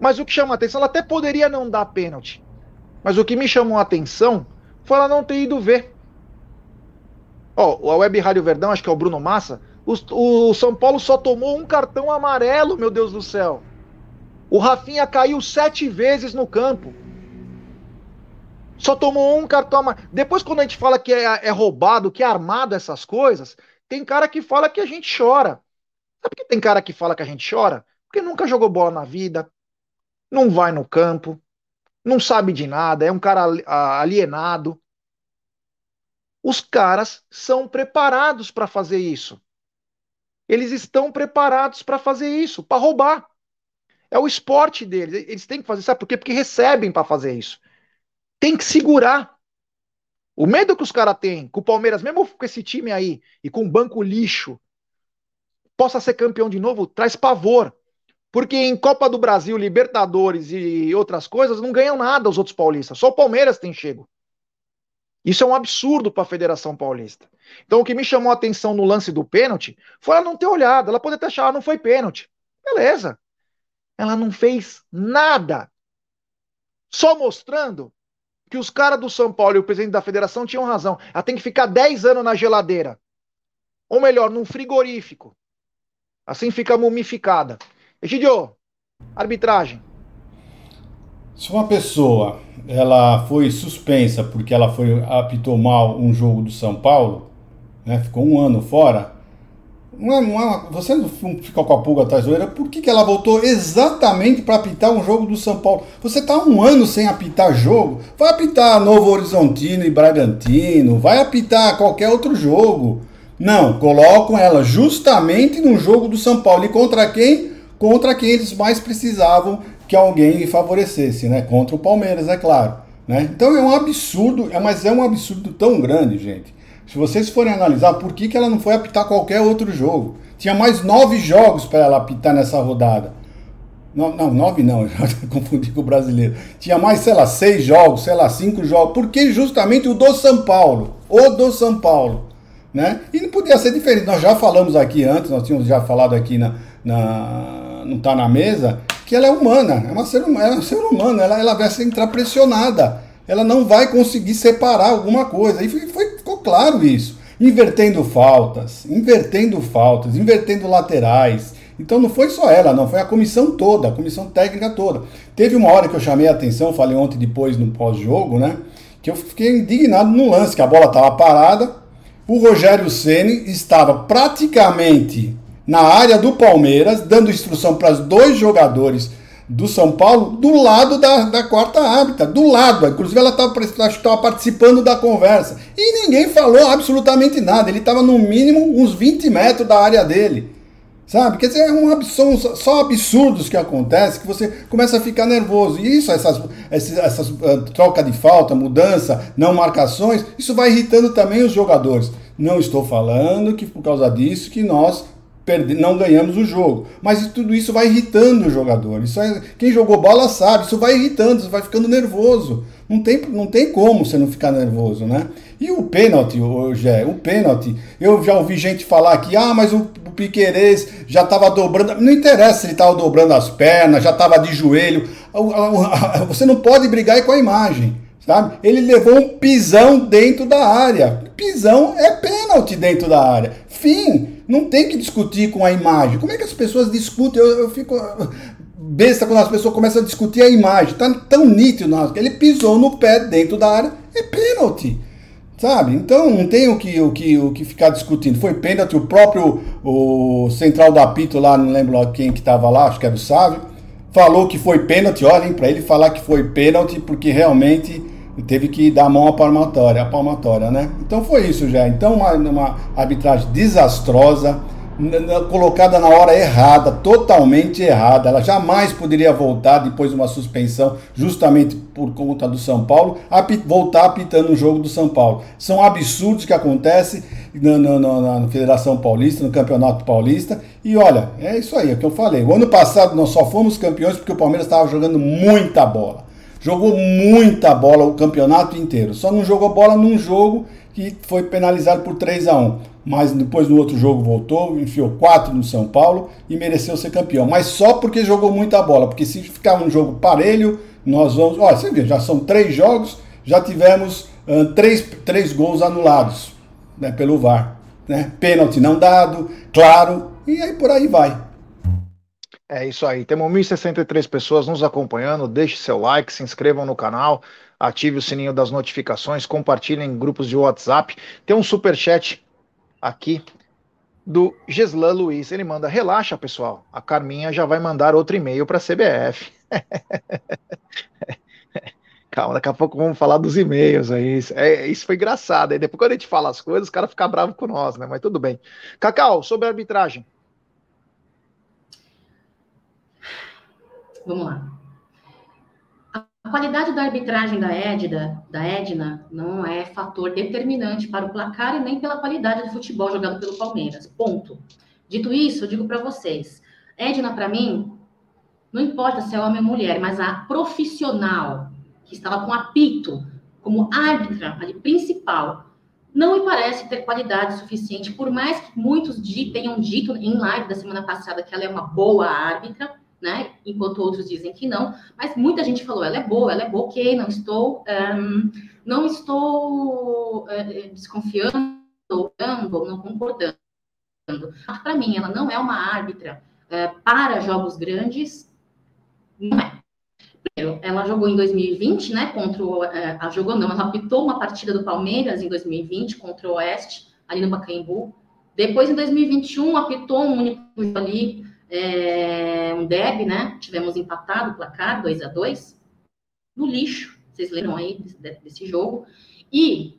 Mas o que chama a atenção, ela até poderia não dar pênalti. Mas o que me chamou a atenção foi ela não ter ido ver. Ó, oh, a Web Rádio Verdão, acho que é o Bruno Massa, o, o, São Paulo só tomou um cartão amarelo, meu Deus do céu. O Rafinha caiu sete vezes no campo. Só tomou um cartão amarelo. Depois, quando a gente fala que é, é roubado, que é armado essas coisas, tem cara que fala que a gente chora. Sabe por que tem cara que fala que a gente chora? Porque nunca jogou bola na vida, não vai no campo, não sabe de nada, é um cara alienado. Os caras são preparados para fazer isso. Eles estão preparados para fazer isso, para roubar. É o esporte deles. Eles têm que fazer, sabe por quê? Porque recebem para fazer isso. Tem que segurar. O medo que os caras têm com o Palmeiras, mesmo com esse time aí e com o banco lixo, possa ser campeão de novo, traz pavor. Porque em Copa do Brasil, Libertadores e outras coisas, não ganham nada os outros paulistas. Só o Palmeiras tem chego. Isso é um absurdo para a Federação Paulista. Então, o que me chamou a atenção no lance do pênalti foi ela não ter olhado. Ela poderia ter achado, ah, não foi pênalti. Beleza. Ela não fez nada. Só mostrando que os caras do São Paulo e o presidente da federação tinham razão. Ela tem que ficar 10 anos na geladeira. Ou melhor, num frigorífico. Assim fica mumificada. Egidio, arbitragem. Se uma pessoa ela foi suspensa porque ela foi apitou mal um jogo do São Paulo, né, ficou um ano fora, não é, não é, você não fica com a pulga atrás da orelha, por que, que ela voltou exatamente para apitar um jogo do São Paulo? Você está um ano sem apitar jogo, vai apitar Novo Horizontino e Bragantino, vai apitar qualquer outro jogo. Não, colocam ela justamente no jogo do São Paulo. E contra quem? Contra quem eles mais precisavam que alguém favorecesse, né? Contra o Palmeiras, é claro. Né? Então é um absurdo, é, mas é um absurdo tão grande, gente. Se vocês forem analisar por que, que ela não foi apitar qualquer outro jogo. Tinha mais nove jogos para ela apitar nessa rodada. Não, não, nove não, já confundi com o brasileiro. Tinha mais, sei lá, seis jogos, sei lá, cinco jogos. Porque justamente o do São Paulo. O do São Paulo. Né? E não podia ser diferente. Nós já falamos aqui antes, nós tínhamos já falado aqui na. na não está na mesa, que ela é humana, é uma ser, é um ser humano, ela, ela vai entrar pressionada. Ela não vai conseguir separar alguma coisa. E foi, foi, ficou claro isso. Invertendo faltas, invertendo faltas, invertendo laterais. Então não foi só ela, não, foi a comissão toda, a comissão técnica toda. Teve uma hora que eu chamei a atenção, falei ontem depois no pós-jogo, né? Que eu fiquei indignado no lance, que a bola estava parada, o Rogério Ceni estava praticamente na área do Palmeiras, dando instrução para os dois jogadores do São Paulo, do lado da, da quarta árbitra, do lado. Inclusive, ela estava participando da conversa. E ninguém falou absolutamente nada. Ele estava no mínimo uns 20 metros da área dele. Sabe? Quer dizer, é um absurdo, só absurdos que acontecem que você começa a ficar nervoso. E isso, essas, essas, essas uh, troca de falta, mudança, não marcações, isso vai irritando também os jogadores. Não estou falando que por causa disso que nós perde, não ganhamos o jogo. Mas tudo isso vai irritando o jogador. Isso é, quem jogou bola sabe, isso vai irritando, vai ficando nervoso. Não tem, não tem como você não ficar nervoso, né? E o pênalti, Gé, o pênalti, eu já ouvi gente falar aqui, ah, mas o, o Piquerez já estava dobrando. Não interessa se ele estava dobrando as pernas, já estava de joelho. Você não pode brigar com a imagem. Sabe? Ele levou um pisão dentro da área. Pisão é pênalti dentro da área. Fim. Não tem que discutir com a imagem. Como é que as pessoas discutem? Eu, eu fico besta quando as pessoas começam a discutir a imagem. Tá tão nítido, nossa, ele pisou no pé dentro da área, é pênalti. Sabe? Então não tem o que, o que, o que ficar discutindo. Foi pênalti, o próprio o central do apito lá, não lembro quem que estava lá, acho que era o Sávio, falou que foi pênalti. Olhem, para ele falar que foi pênalti, porque realmente teve que dar a mão à palmatória, a palmatória, né? Então foi isso já. Então uma, uma arbitragem desastrosa, colocada na hora errada, totalmente errada. Ela jamais poderia voltar depois de uma suspensão, justamente por conta do São Paulo, voltar apitando o jogo do São Paulo. São absurdos que acontecem na, na, na, Federação Paulista, no Campeonato Paulista. E olha, é isso aí, é o que eu falei. O ano passado nós só fomos campeões porque o Palmeiras estava jogando muita bola. Jogou muita bola o campeonato inteiro. Só não jogou bola num jogo que foi penalizado por 3 a 1 Mas depois no outro jogo voltou, enfiou 4 no São Paulo e mereceu ser campeão. Mas só porque jogou muita bola. Porque se ficar um jogo parelho, nós vamos. Olha, você vê, já são três jogos, já tivemos uh, três, três gols anulados né, pelo VAR. Né? Pênalti não dado, claro, e aí por aí vai. É isso aí. Temos 1.063 pessoas nos acompanhando. Deixe seu like, se inscrevam no canal, ative o sininho das notificações, compartilhem em grupos de WhatsApp. Tem um super chat aqui do Geslan Luiz. Ele manda: relaxa, pessoal. A Carminha já vai mandar outro e-mail para a CBF. Calma, daqui a pouco vamos falar dos e-mails aí. É, isso foi engraçado. Aí depois, quando a gente fala as coisas, os caras ficam bravos com nós, né? Mas tudo bem. Cacau, sobre a arbitragem. Vamos lá. A qualidade da arbitragem da Edna, da Edna não é fator determinante para o placar e nem pela qualidade do futebol jogado pelo Palmeiras. Ponto. Dito isso, eu digo para vocês, Edna para mim não importa se é homem ou mulher, mas a profissional que estava com apito como árbitra ali principal não me parece ter qualidade suficiente, por mais que muitos tenham dito em live da semana passada que ela é uma boa árbitra, né? Enquanto outros dizem que não, mas muita gente falou, ela é boa, ela é boa, ok, não estou, um, não estou uh, desconfiando ou não concordando. Para mim, ela não é uma árbitra é, para jogos grandes, não é. Primeiro, ela jogou em 2020, né, contra o, é, a jogou não, ela apitou uma partida do Palmeiras em 2020 contra o Oeste, ali no Pacaembu. Depois, em 2021, apitou um único ali, é, um derby, né, tivemos empatado o placar, 2 a 2 no lixo, vocês lembram aí desse, desse jogo. E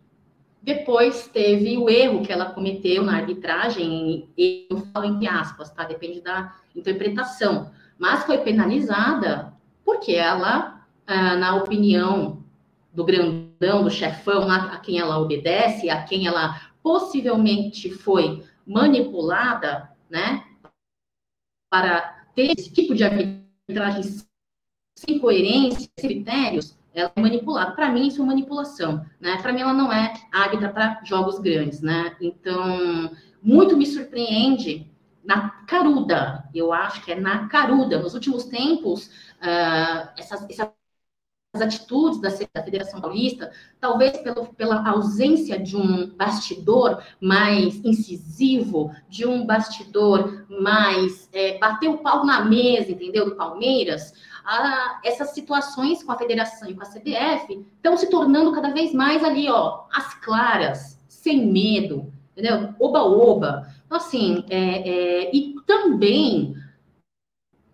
depois teve o erro que ela cometeu na arbitragem, eu falo entre aspas, tá? Depende da interpretação. Mas foi penalizada porque ela, ah, na opinião do grandão, do chefão, a quem ela obedece, a quem ela possivelmente foi manipulada, né? Para ter esse tipo de arbitragem sem coerência, sem critérios, ela é manipulada. Para mim, isso é manipulação, né? Para mim, ela não é árbitra para jogos grandes, né? Então, muito me surpreende na caruda, eu acho que é na caruda. Nos últimos tempos, uh, essas, essas atitudes da, da Federação Paulista, talvez pelo, pela ausência de um bastidor mais incisivo, de um bastidor mais é, bater o pau na mesa, entendeu? Do Palmeiras, a, essas situações com a federação e com a CBF estão se tornando cada vez mais ali, ó, as claras, sem medo, entendeu? Oba-oba. Então, assim, é, é, e também,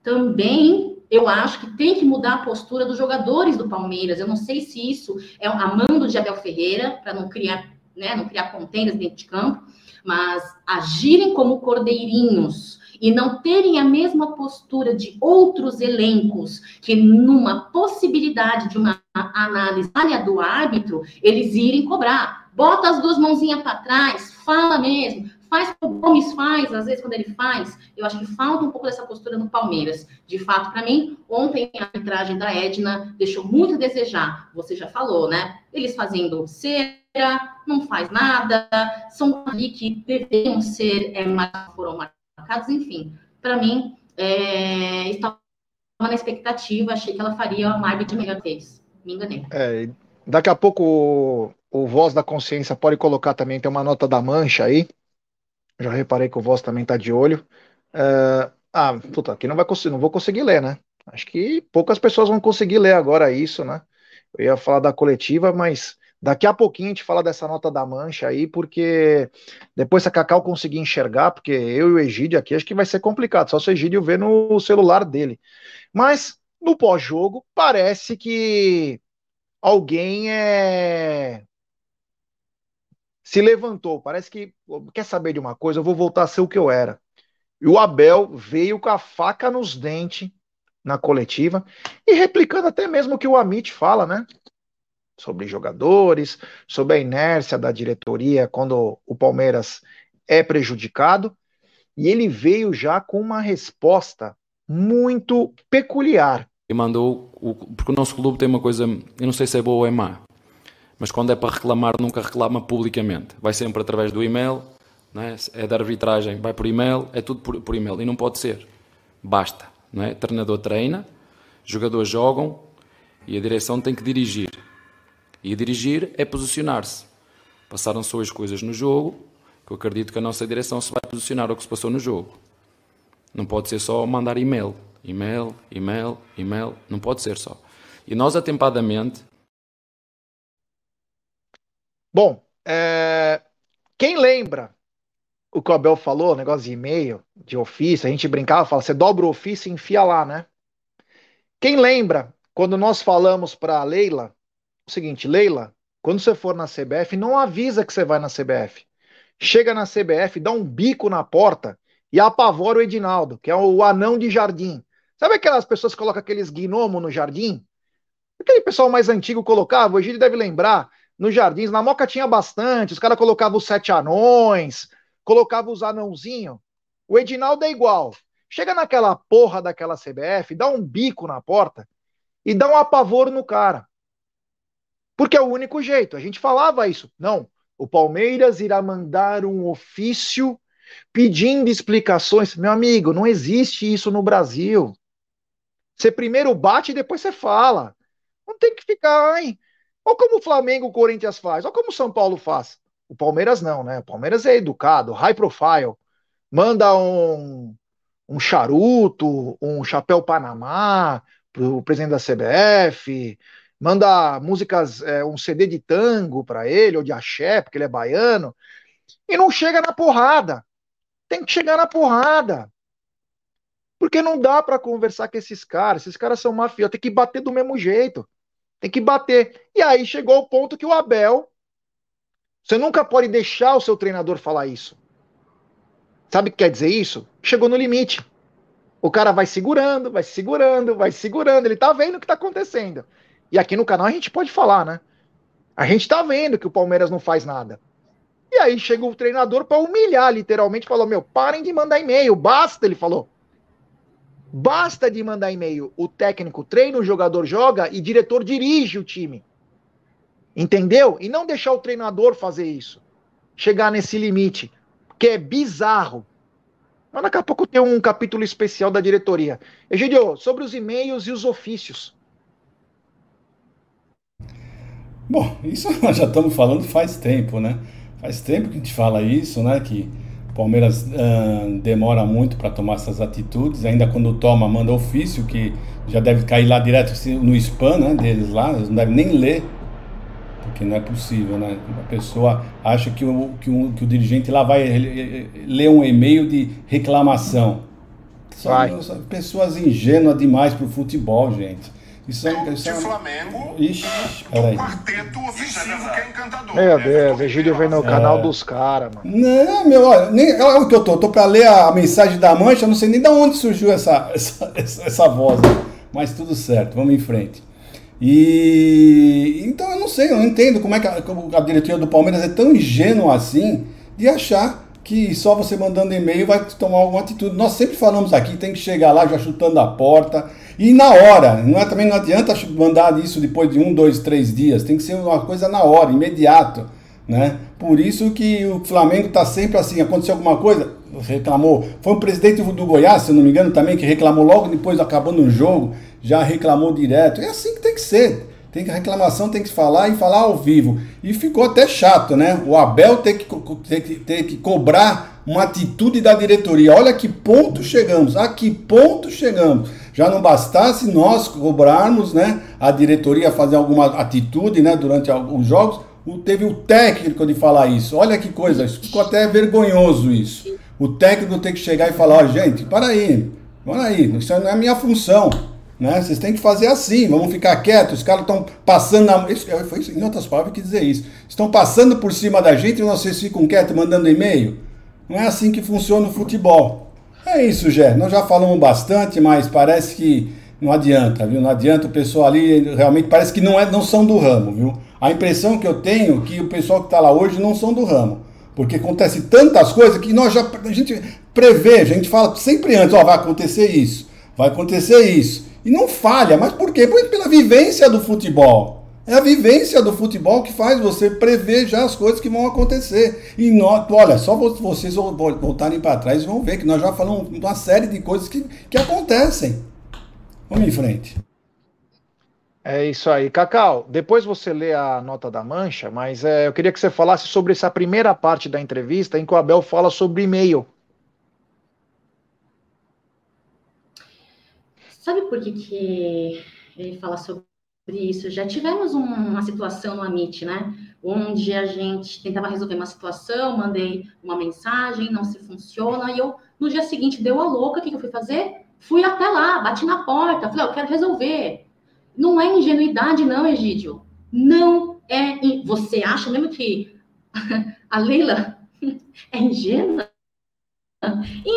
também eu acho que tem que mudar a postura dos jogadores do Palmeiras. Eu não sei se isso é a mando de Abel Ferreira, para não criar, né, não criar contendas dentro de campo, mas agirem como cordeirinhos e não terem a mesma postura de outros elencos, que numa possibilidade de uma análise do árbitro, eles irem cobrar. Bota as duas mãozinhas para trás, fala mesmo, faz o Gomes faz, às vezes quando ele faz, eu acho que falta um pouco dessa postura no Palmeiras. De fato, para mim, ontem a arbitragem da Edna deixou muito a desejar. Você já falou, né? Eles fazendo cera, não faz nada, são ali que deveriam ser, é, foram marcados enfim. Para mim, é, estava na expectativa, achei que ela faria uma árbitra melhor eles. Me enganei. É, daqui a pouco o Voz da Consciência pode colocar também, tem uma nota da mancha aí. Já reparei que o Voz também está de olho. É, ah, puta, aqui não, vai não vou conseguir ler, né? Acho que poucas pessoas vão conseguir ler agora isso, né? Eu ia falar da coletiva, mas Daqui a pouquinho a gente fala dessa nota da mancha aí, porque depois se a Cacau conseguir enxergar, porque eu e o Egídio aqui acho que vai ser complicado, só se o Egídio ver no celular dele. Mas no pós-jogo parece que alguém é se levantou, parece que quer saber de uma coisa, eu vou voltar a ser o que eu era. E o Abel veio com a faca nos dentes na coletiva e replicando até mesmo o que o Amit fala, né? sobre jogadores, sobre a inércia da diretoria quando o Palmeiras é prejudicado, e ele veio já com uma resposta muito peculiar. E mandou, o, porque o nosso clube tem uma coisa, eu não sei se é boa ou é má, mas quando é para reclamar, nunca reclama publicamente. Vai sempre através do e-mail, é? é da arbitragem, vai por e-mail, é tudo por, por e-mail. E não pode ser. Basta. É? Treinador treina, jogadores jogam e a direção tem que dirigir. E dirigir é posicionar-se. Passaram-se hoje coisas no jogo que eu acredito que a nossa direção se vai posicionar ao que se passou no jogo. Não pode ser só mandar e-mail. E-mail, e-mail, e-mail. Não pode ser só. E nós, atempadamente. Bom, é... quem lembra o que o Abel falou, negócio de e-mail, de ofício, a gente brincava, fala, você dobra o ofício e enfia lá, né? Quem lembra quando nós falamos para Leila o seguinte, Leila, quando você for na CBF, não avisa que você vai na CBF. Chega na CBF, dá um bico na porta e apavora o Edinaldo, que é o anão de jardim. Sabe aquelas pessoas que colocam aqueles gnomos no jardim? Aquele pessoal mais antigo colocava, hoje ele deve lembrar, nos jardins, na Moca tinha bastante, os caras colocavam os sete anões, colocavam os anãozinhos. O Edinaldo é igual. Chega naquela porra daquela CBF, dá um bico na porta e dá um apavoro no cara. Porque é o único jeito. A gente falava isso. Não, o Palmeiras irá mandar um ofício pedindo explicações. Meu amigo, não existe isso no Brasil. Você primeiro bate e depois você fala. Não tem que ficar, hein? Olha como o Flamengo, o Corinthians faz. Olha como o São Paulo faz. O Palmeiras não, né? O Palmeiras é educado, high profile. manda um, um charuto, um chapéu Panamá para o presidente da CBF, manda músicas, é, um CD de tango para ele, ou de axé, porque ele é baiano, e não chega na porrada. Tem que chegar na porrada. Porque não dá para conversar com esses caras. Esses caras são mafiosos. Tem que bater do mesmo jeito. Tem que bater. E aí chegou o ponto que o Abel. Você nunca pode deixar o seu treinador falar isso. Sabe o que quer dizer isso? Chegou no limite. O cara vai segurando, vai segurando, vai segurando. Ele tá vendo o que tá acontecendo. E aqui no canal a gente pode falar, né? A gente tá vendo que o Palmeiras não faz nada. E aí chega o treinador para humilhar, literalmente, falou: Meu, parem de mandar e-mail, basta, ele falou. Basta de mandar e-mail. O técnico treina, o jogador joga e o diretor dirige o time. Entendeu? E não deixar o treinador fazer isso. Chegar nesse limite. Que é bizarro. Mas daqui a pouco tem um capítulo especial da diretoria. Egidio, sobre os e-mails e os ofícios. Bom, isso nós já estamos falando faz tempo, né? Faz tempo que a gente fala isso, né? Que Palmeiras uh, demora muito para tomar essas atitudes, ainda quando toma, manda ofício, que já deve cair lá direto no spam né, deles lá, eles não devem nem ler, porque não é possível, né? A pessoa acha que o, que o, que o dirigente lá vai ler um e-mail de reclamação. São, são pessoas ingênuas demais para o futebol, gente. Isso é, isso é... Flamengo Ixi, do quarteto ofensivo que é encantador. Meu Deus, Egídio vem no é. canal dos caras, mano. Não, meu, olha, nem, olha o que eu tô. Tô pra ler a mensagem da mancha, não sei nem de onde surgiu essa, essa, essa, essa voz. Né? Mas tudo certo, vamos em frente. E então eu não sei, eu não entendo como é que a, a diretoria do Palmeiras é tão ingênua assim de achar que só você mandando e-mail vai tomar alguma atitude. Nós sempre falamos aqui, tem que chegar lá já chutando a porta e na hora. Não é, também não adianta mandar isso depois de um, dois, três dias. Tem que ser uma coisa na hora, imediato. Né? Por isso que o Flamengo está sempre assim. Aconteceu alguma coisa, reclamou. Foi o presidente do Goiás, se eu não me engano, também que reclamou logo depois acabando o jogo, já reclamou direto. É assim que tem que ser. Tem que reclamação tem que falar e falar ao vivo. E ficou até chato, né? O Abel ter que, ter que, ter que cobrar uma atitude da diretoria. Olha que ponto chegamos, a que ponto chegamos. Já não bastasse nós cobrarmos, né, a diretoria fazer alguma atitude, né, durante os jogos, teve o técnico de falar isso. Olha que coisa, ficou até vergonhoso isso. O técnico tem que chegar e falar, oh, gente, para aí, para aí, isso não é minha função. Né? Vocês têm que fazer assim, vamos ficar quietos. Os caras estão passando na. Isso, foi em outras palavras que dizer isso. Estão passando por cima da gente e vocês ficam quietos mandando e-mail. Não é assim que funciona o futebol. É isso, Gé. Nós já falamos bastante, mas parece que não adianta, viu? Não adianta. O pessoal ali realmente parece que não, é, não são do ramo, viu? A impressão que eu tenho é que o pessoal que está lá hoje não são do ramo. Porque acontece tantas coisas que nós já a gente prevê, a gente fala sempre antes, ó, vai acontecer isso, vai acontecer isso. E não falha, mas por quê? Porque pela vivência do futebol. É a vivência do futebol que faz você prever já as coisas que vão acontecer. E nós, olha, só vocês voltarem para trás e vão ver que nós já falamos uma série de coisas que, que acontecem. Vamos em frente. É isso aí. Cacau, depois você lê a nota da mancha, mas é, eu queria que você falasse sobre essa primeira parte da entrevista em que o Abel fala sobre e-mail. Sabe por que, que ele fala sobre isso? Já tivemos um, uma situação no Amit, né? Onde a gente tentava resolver uma situação, mandei uma mensagem, não se funciona, e eu, no dia seguinte, deu a louca, o que, que eu fui fazer? Fui até lá, bati na porta, falei, eu quero resolver. Não é ingenuidade, não, Egídio. Não é. Você acha mesmo que a Leila é ingênua?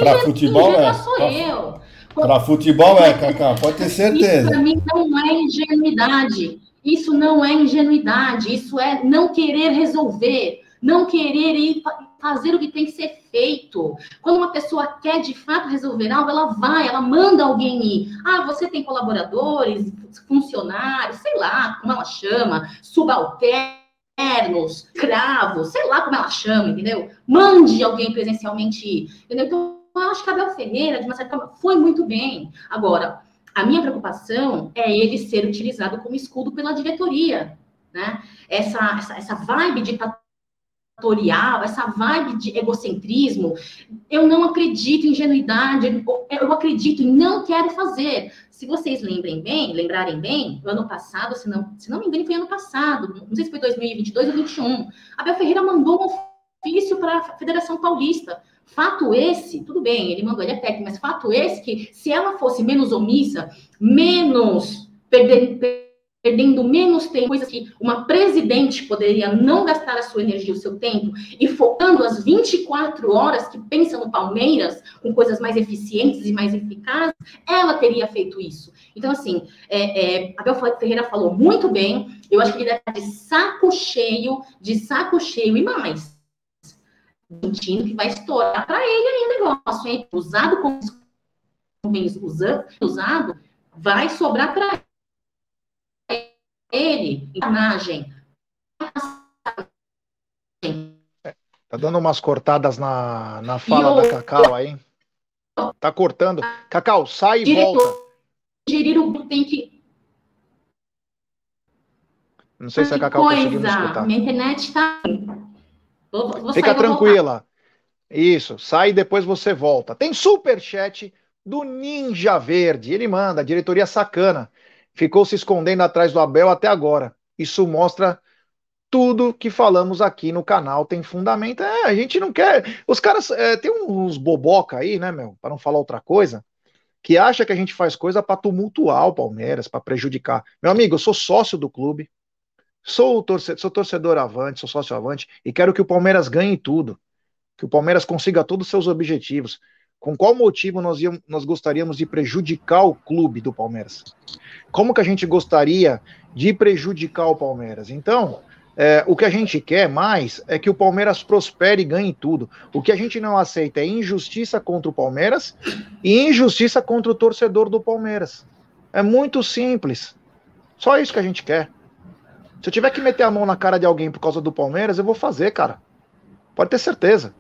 Para futebol é. sou pra... eu. Para futebol é, Cacá, pode ter certeza. Isso para mim não é ingenuidade. Isso não é ingenuidade. Isso é não querer resolver, não querer ir fazer o que tem que ser feito. Quando uma pessoa quer de fato resolver algo, ela vai, ela manda alguém ir. Ah, você tem colaboradores, funcionários, sei lá como ela chama, subalternos, cravos, sei lá como ela chama, entendeu? Mande alguém presencialmente ir, entendeu? Então, eu acho que Abel Ferreira, de uma certa forma, foi muito bem. Agora, a minha preocupação é ele ser utilizado como escudo pela diretoria. Né? Essa, essa, essa vibe ditatorial essa vibe de egocentrismo, eu não acredito em ingenuidade, eu acredito em não quero fazer. Se vocês lembrem bem, lembrarem bem, ano passado, se não, se não me engano, foi ano passado, não sei se foi 2022 ou 2021, Abel Ferreira mandou um ofício para a Federação Paulista. Fato esse, tudo bem, ele mandou, ele é técnico, mas fato esse que se ela fosse menos omissa, menos perder, perdendo menos tempo, coisas que uma presidente poderia não gastar a sua energia, o seu tempo, e focando as 24 horas que pensa no Palmeiras, com coisas mais eficientes e mais eficazes, ela teria feito isso. Então, assim, é, é, Abel Ferreira falou muito bem, eu acho que ele deve estar de saco cheio, de saco cheio e mais. Sentindo que vai estourar para ele aí o negócio, hein? Usado como usado, usado vai sobrar para ele, imagem. Tá dando umas cortadas na, na fala da Cacau aí. Tá cortando. Cacau, sai e volta. Gerir o tem que. Não sei se a Cacau coisa. conseguiu me escutar. Minha internet tá. Vou, vou Fica tranquila. Isso, sai e depois você volta. Tem super chat do Ninja Verde. Ele manda, diretoria sacana ficou se escondendo atrás do Abel até agora. Isso mostra tudo que falamos aqui no canal tem fundamento. É, a gente não quer. Os caras. É, tem uns boboca aí, né, meu? Para não falar outra coisa, que acha que a gente faz coisa para tumultuar o Palmeiras, para prejudicar. Meu amigo, eu sou sócio do clube, sou torcedor, sou torcedor avante, sou sócio avante, e quero que o Palmeiras ganhe tudo. Que o Palmeiras consiga todos os seus objetivos. Com qual motivo nós, nós gostaríamos de prejudicar o clube do Palmeiras? Como que a gente gostaria de prejudicar o Palmeiras? Então, é, o que a gente quer mais é que o Palmeiras prospere e ganhe tudo. O que a gente não aceita é injustiça contra o Palmeiras e injustiça contra o torcedor do Palmeiras. É muito simples. Só isso que a gente quer. Se eu tiver que meter a mão na cara de alguém por causa do Palmeiras, eu vou fazer, cara. Pode ter certeza.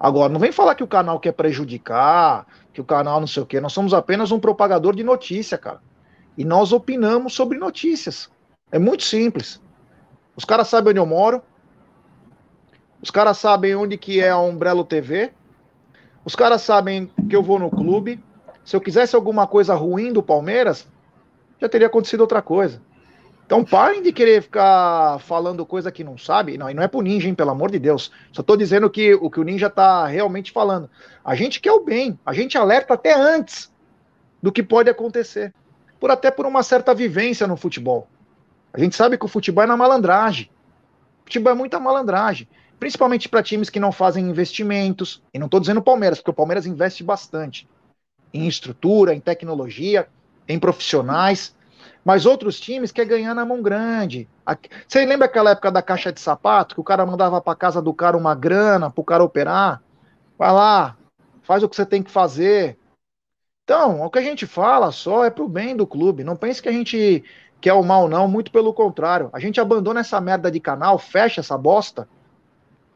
Agora, não vem falar que o canal quer prejudicar, que o canal não sei o quê. Nós somos apenas um propagador de notícia, cara. E nós opinamos sobre notícias. É muito simples. Os caras sabem onde eu moro. Os caras sabem onde que é a Umbrello TV. Os caras sabem que eu vou no clube. Se eu quisesse alguma coisa ruim do Palmeiras, já teria acontecido outra coisa. Então parem de querer ficar falando coisa que não sabe. Não, e não é pro ninja, hein, pelo amor de Deus. Só tô dizendo que o que o ninja tá realmente falando. A gente quer o bem, a gente alerta até antes do que pode acontecer. Por até por uma certa vivência no futebol. A gente sabe que o futebol é na malandragem. O futebol é muita malandragem. Principalmente para times que não fazem investimentos. E não estou dizendo o Palmeiras, porque o Palmeiras investe bastante em estrutura, em tecnologia, em profissionais. Mas outros times querem ganhar na mão grande. Você lembra aquela época da caixa de sapato, que o cara mandava para casa do cara uma grana para o cara operar? Vai lá, faz o que você tem que fazer. Então, o que a gente fala só é pro bem do clube. Não pense que a gente quer o mal, não. Muito pelo contrário. A gente abandona essa merda de canal, fecha essa bosta.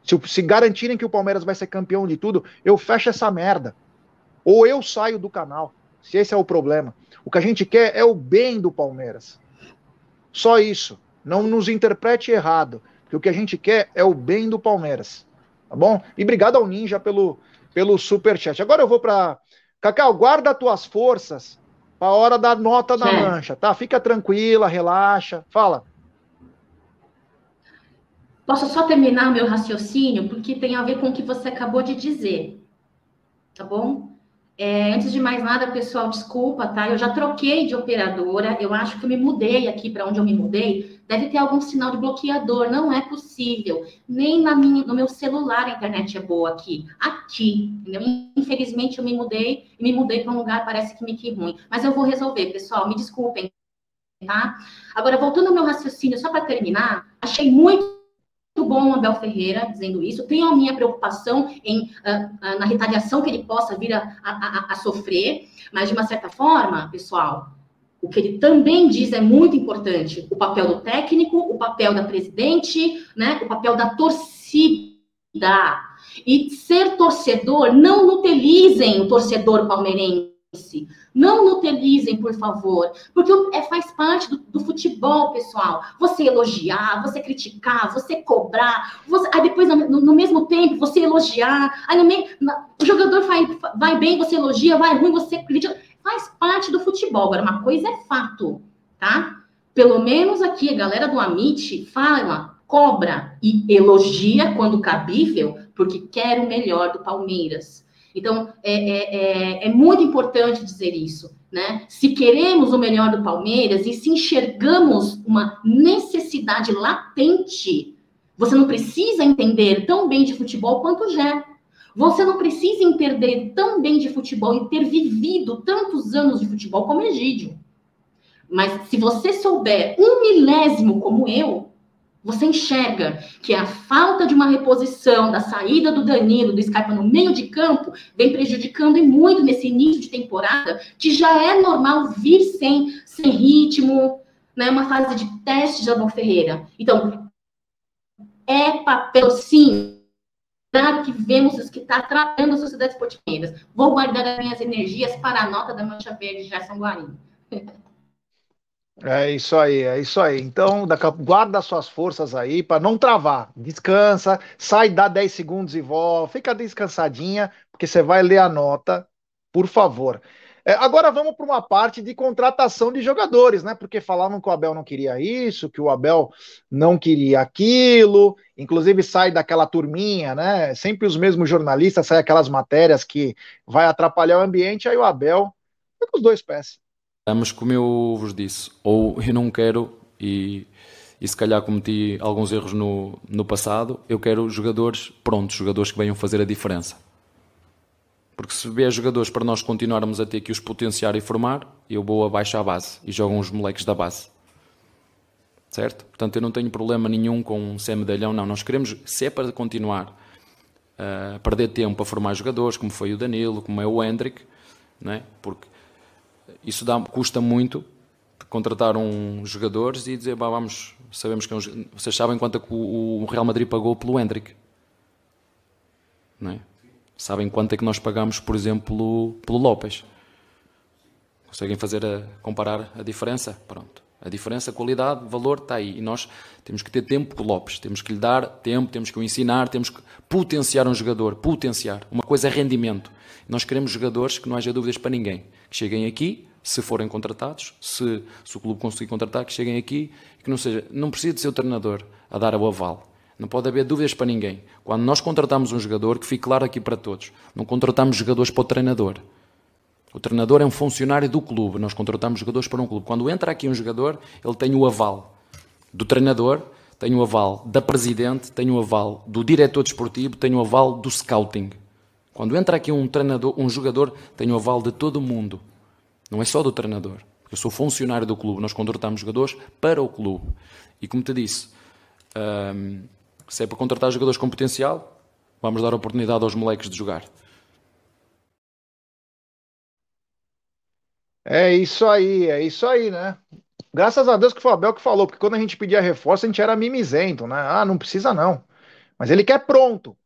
Se, se garantirem que o Palmeiras vai ser campeão de tudo, eu fecho essa merda. Ou eu saio do canal. Se esse é o problema. O que a gente quer é o bem do Palmeiras. Só isso. Não nos interprete errado. Porque o que a gente quer é o bem do Palmeiras. Tá bom? E obrigado ao Ninja pelo, pelo super chat. Agora eu vou para Cacau, guarda as tuas forças para a hora da nota da mancha, tá? Fica tranquila, relaxa. Fala. Posso só terminar meu raciocínio, porque tem a ver com o que você acabou de dizer. Tá bom? É, antes de mais nada, pessoal, desculpa, tá? Eu já troquei de operadora. Eu acho que eu me mudei aqui para onde eu me mudei. Deve ter algum sinal de bloqueador. Não é possível. Nem na minha, no meu celular a internet é boa aqui. Aqui, entendeu? Infelizmente eu me mudei e me mudei para um lugar parece que me que ruim. Mas eu vou resolver, pessoal. Me desculpem, tá? Agora voltando ao meu raciocínio, só para terminar, achei muito muito bom Abel Ferreira dizendo isso. Tenho a minha preocupação em, uh, uh, na retaliação que ele possa vir a, a, a, sofrer, mas de uma certa forma, pessoal, o que ele também diz é muito importante: o papel do técnico, o papel da presidente, né, o papel da torcida. E ser torcedor, não utilizem o torcedor palmeirense Não nutelizem, por favor, porque é, faz parte do, do, futebol, pessoal. Você elogiar, você criticar, você cobrar, você, aí depois, no, no, mesmo tempo, você elogiar, aí meio, na, o jogador vai, vai bem, você elogia, vai ruim, você critica. Faz parte do futebol. Agora, uma coisa é fato, tá? Pelo menos aqui, a galera do Amit fala, cobra e elogia quando cabível, porque quer o melhor do Palmeiras. Então, é, é, é, é, muito importante dizer isso, né? Se queremos o melhor do Palmeiras e se enxergamos uma necessidade latente, você não precisa entender tão bem de futebol quanto Jé. Você não precisa entender tão bem de futebol e ter vivido tantos anos de futebol como Egídio. Mas se você souber um milésimo como eu, você enxerga que a falta de uma reposição da saída do Danilo, do Scarpa no meio de campo, vem prejudicando e muito nesse início de temporada, que já é normal vir sem, sem ritmo, né? Uma fase de teste de Abel Ferreira. Então, é papel, sim, Claro que vemos os que está tratando as sociedades esportivas. Vou guardar as minhas energias para a nota da Mancha Verde de Gerson Guarini. É isso aí, é isso aí. Então, guarda suas forças aí para não travar. Descansa, sai, dá 10 segundos e volta. Fica descansadinha, porque você vai ler a nota, por favor. É, agora vamos para uma parte de contratação de jogadores, né? Porque falavam que o Abel não queria isso, que o Abel não queria aquilo. Inclusive sai daquela turminha, né? Sempre os mesmos jornalistas, saem aquelas matérias que vai atrapalhar o ambiente, aí o Abel foi com os dois pés. Mas como eu vos disse, ou eu não quero e, e se calhar cometi alguns erros no, no passado, eu quero jogadores prontos, jogadores que venham fazer a diferença. Porque se vier jogadores para nós continuarmos a ter que os potenciar e formar, eu vou abaixo à base e jogo uns moleques da base. Certo? Portanto, eu não tenho problema nenhum com ser medalhão, não. Nós queremos, se é para continuar a perder tempo a formar jogadores, como foi o Danilo, como é o Hendrick, não é? porque isso dá, custa muito contratar um jogadores e dizer, bah, vamos, sabemos que é um, vocês sabem quanto é que o, o Real Madrid pagou pelo Hendrick, não é? Sabem quanto é que nós pagamos, por exemplo, pelo Lopes? Conseguem fazer a, comparar a diferença? Pronto. A diferença, qualidade, valor está aí. E nós temos que ter tempo com o Lopes, temos que lhe dar tempo, temos que o ensinar, temos que potenciar um jogador. Potenciar. Uma coisa é rendimento. Nós queremos jogadores que não haja dúvidas para ninguém. Que cheguem aqui, se forem contratados, se, se o clube conseguir contratar, que cheguem aqui e que não seja, não precisa de ser o treinador a dar o aval. Não pode haver dúvidas para ninguém. Quando nós contratamos um jogador, que fique claro aqui para todos, não contratamos jogadores para o treinador. O treinador é um funcionário do clube, nós contratamos jogadores para um clube. Quando entra aqui um jogador, ele tem o aval do treinador, tem o aval da presidente, tem o aval do diretor desportivo, tem o aval do scouting. Quando entra aqui um treinador, um jogador, tem o aval de todo mundo. Não é só do treinador. Eu sou funcionário do clube, nós contratamos jogadores para o clube. E como te disse, um, se é para contratar jogadores com potencial, vamos dar oportunidade aos moleques de jogar. É isso aí, é isso aí, né? Graças a Deus que foi o Abel que falou, porque quando a gente pedia reforço, a gente era mimizento, né? Ah, não precisa não. Mas ele quer pronto.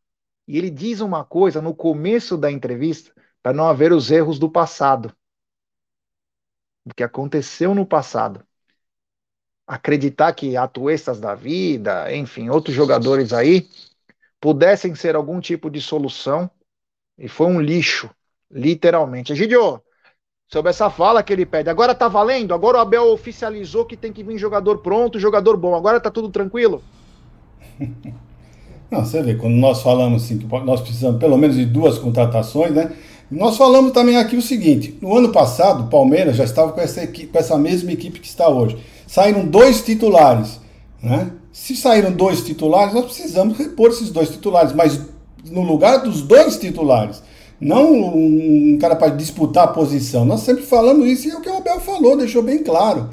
E ele diz uma coisa no começo da entrevista, para não haver os erros do passado do que aconteceu no passado. Acreditar que atuestas da vida, enfim, outros jogadores aí, pudessem ser algum tipo de solução, e foi um lixo, literalmente. Egidio, sobre essa fala que ele pede, agora tá valendo? Agora o Abel oficializou que tem que vir jogador pronto, jogador bom, agora tá tudo tranquilo? Não, você vê, quando nós falamos assim, que nós precisamos pelo menos de duas contratações, né? Nós falamos também aqui o seguinte: no ano passado, o Palmeiras já estava com essa, equipe, com essa mesma equipe que está hoje. Saíram dois titulares. Né? Se saíram dois titulares, nós precisamos repor esses dois titulares, mas no lugar dos dois titulares. Não um cara para disputar a posição. Nós sempre falamos isso e é o que o Abel falou, deixou bem claro.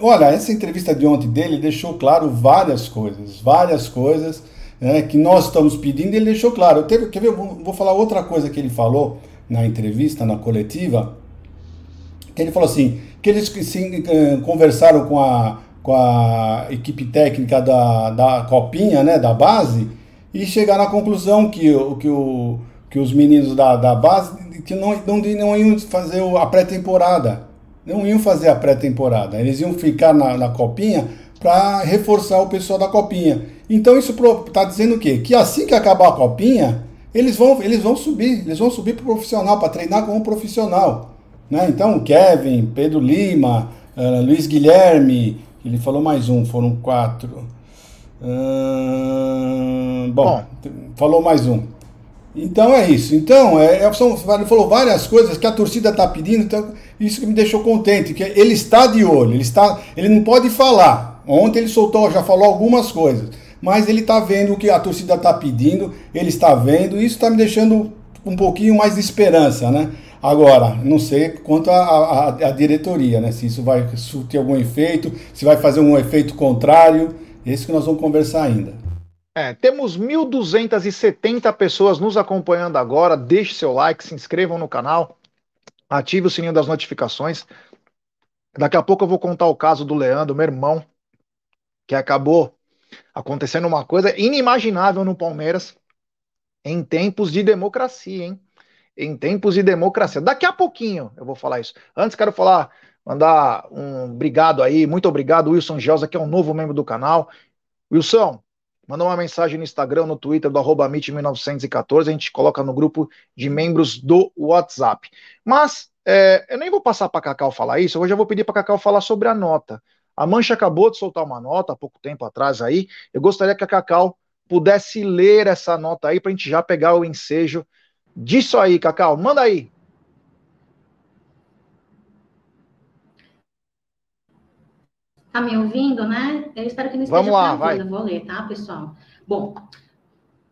Olha, essa entrevista de ontem dele deixou claro várias coisas, várias coisas né, que nós estamos pedindo, ele deixou claro. Teve, quer ver, eu vou, vou falar outra coisa que ele falou na entrevista, na coletiva, ele falou assim, que eles sim, eh, conversaram com a, com a equipe técnica da, da Copinha, né, da base, e chegaram à conclusão que, que, o, que os meninos da, da base que não, não, não iam fazer a pré-temporada. Não iam fazer a pré-temporada. Eles iam ficar na, na copinha para reforçar o pessoal da copinha. Então isso está dizendo o quê? Que assim que acabar a copinha, eles vão, eles vão subir, eles vão subir para o profissional, para treinar como profissional. Né? Então, Kevin, Pedro Lima, uh, Luiz Guilherme, ele falou mais um, foram quatro. Uh, bom, bom, falou mais um. Então é isso. Então, é, é são, falou várias coisas que a torcida está pedindo, então isso que me deixou contente, que ele está de olho, ele está, ele não pode falar. Ontem ele soltou, já falou algumas coisas, mas ele está vendo o que a torcida está pedindo, ele está vendo, e isso está me deixando um pouquinho mais de esperança, né? Agora, não sei quanto à diretoria, né? Se isso vai ter algum efeito, se vai fazer um efeito contrário, esse que nós vamos conversar ainda. É, temos 1.270 pessoas nos acompanhando agora. Deixe seu like, se inscrevam no canal, ative o sininho das notificações. Daqui a pouco eu vou contar o caso do Leandro, meu irmão, que acabou acontecendo uma coisa inimaginável no Palmeiras em tempos de democracia, hein? Em tempos de democracia. Daqui a pouquinho eu vou falar isso. Antes quero falar, mandar um obrigado aí, muito obrigado, Wilson Gelsa, que é um novo membro do canal. Wilson, Manda uma mensagem no Instagram, no Twitter do arroba 1914 a gente coloca no grupo de membros do WhatsApp. Mas é, eu nem vou passar para Cacau falar isso, eu vou pedir para Cacau falar sobre a nota. A Mancha acabou de soltar uma nota há pouco tempo atrás aí. Eu gostaria que a Cacau pudesse ler essa nota aí para a gente já pegar o ensejo disso aí, Cacau. Manda aí. Tá me ouvindo, né? Eu espero que não esteja Vamos lá, vai. Vou ler, tá, pessoal? Bom,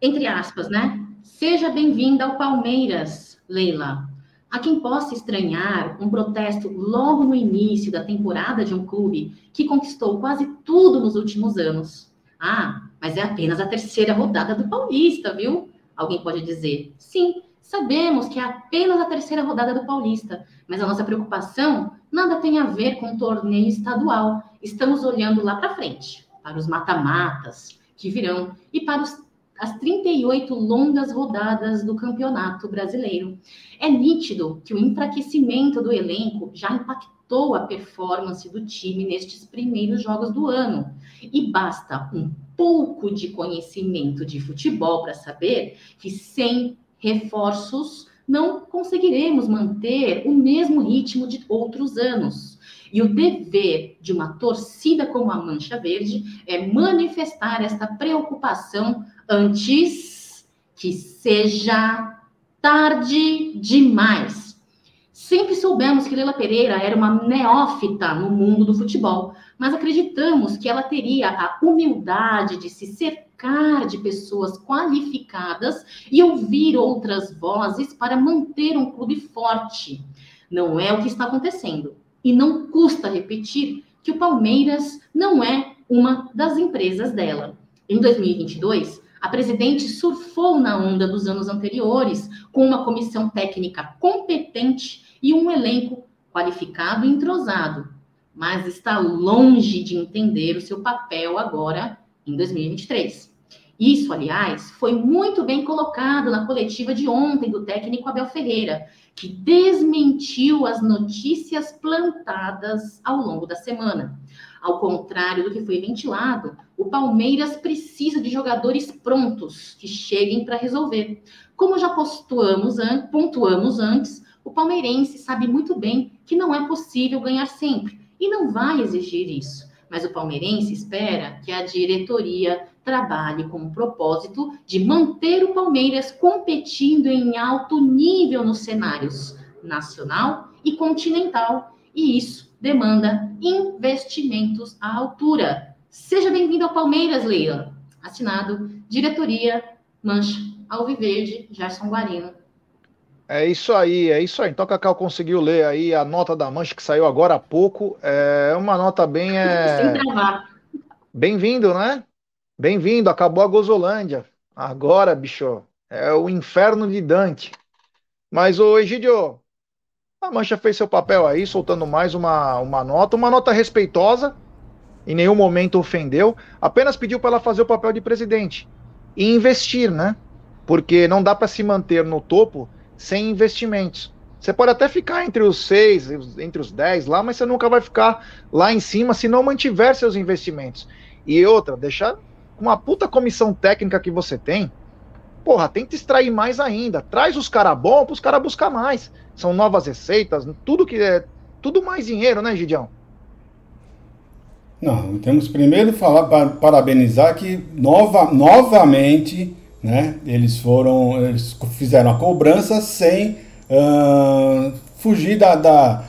entre aspas, né? Seja bem-vinda ao Palmeiras, Leila. A quem possa estranhar um protesto logo no início da temporada de um clube que conquistou quase tudo nos últimos anos. Ah, mas é apenas a terceira rodada do Paulista, viu? Alguém pode dizer. Sim, sabemos que é apenas a terceira rodada do Paulista, mas a nossa preocupação nada tem a ver com o torneio estadual. Estamos olhando lá para frente, para os mata-matas que virão e para os, as 38 longas rodadas do Campeonato Brasileiro. É nítido que o enfraquecimento do elenco já impactou a performance do time nestes primeiros jogos do ano. E basta um pouco de conhecimento de futebol para saber que sem reforços não conseguiremos manter o mesmo ritmo de outros anos. E o dever de uma torcida como a Mancha Verde é manifestar esta preocupação antes que seja tarde demais. Sempre soubemos que Leila Pereira era uma neófita no mundo do futebol, mas acreditamos que ela teria a humildade de se cercar de pessoas qualificadas e ouvir outras vozes para manter um clube forte. Não é o que está acontecendo. E não custa repetir que o Palmeiras não é uma das empresas dela. Em 2022, a presidente surfou na onda dos anos anteriores com uma comissão técnica competente e um elenco qualificado e entrosado, mas está longe de entender o seu papel agora em 2023. Isso, aliás, foi muito bem colocado na coletiva de ontem do técnico Abel Ferreira, que desmentiu as notícias plantadas ao longo da semana. Ao contrário do que foi ventilado, o Palmeiras precisa de jogadores prontos que cheguem para resolver. Como já pontuamos, pontuamos antes, o palmeirense sabe muito bem que não é possível ganhar sempre e não vai exigir isso. Mas o palmeirense espera que a diretoria trabalhe com o propósito de manter o Palmeiras competindo em alto nível nos cenários nacional e continental, e isso demanda investimentos à altura. Seja bem-vindo ao Palmeiras, Leila. Assinado Diretoria Mancha Alviverde, Gerson Guarino. É isso aí, é isso aí. Então, Cacau conseguiu ler aí a nota da Mancha que saiu agora há pouco. É uma nota bem. É... Sem travar. Bem-vindo, né? Bem-vindo, acabou a Gozolândia. Agora, bicho, é o inferno de Dante. Mas, ô Egidio, a Mancha fez seu papel aí, soltando mais uma, uma nota, uma nota respeitosa, em nenhum momento ofendeu, apenas pediu para ela fazer o papel de presidente e investir, né? Porque não dá para se manter no topo sem investimentos. Você pode até ficar entre os seis, entre os dez lá, mas você nunca vai ficar lá em cima se não mantiver seus investimentos. E outra, deixar uma puta comissão técnica que você tem, porra, tenta extrair mais ainda. Traz os caras bons para os caras buscar mais. São novas receitas, tudo que é. Tudo mais dinheiro, né, Gidião? Não, temos primeiro falar, parabenizar que nova, novamente né, eles foram. Eles fizeram a cobrança sem uh, fugir da, da.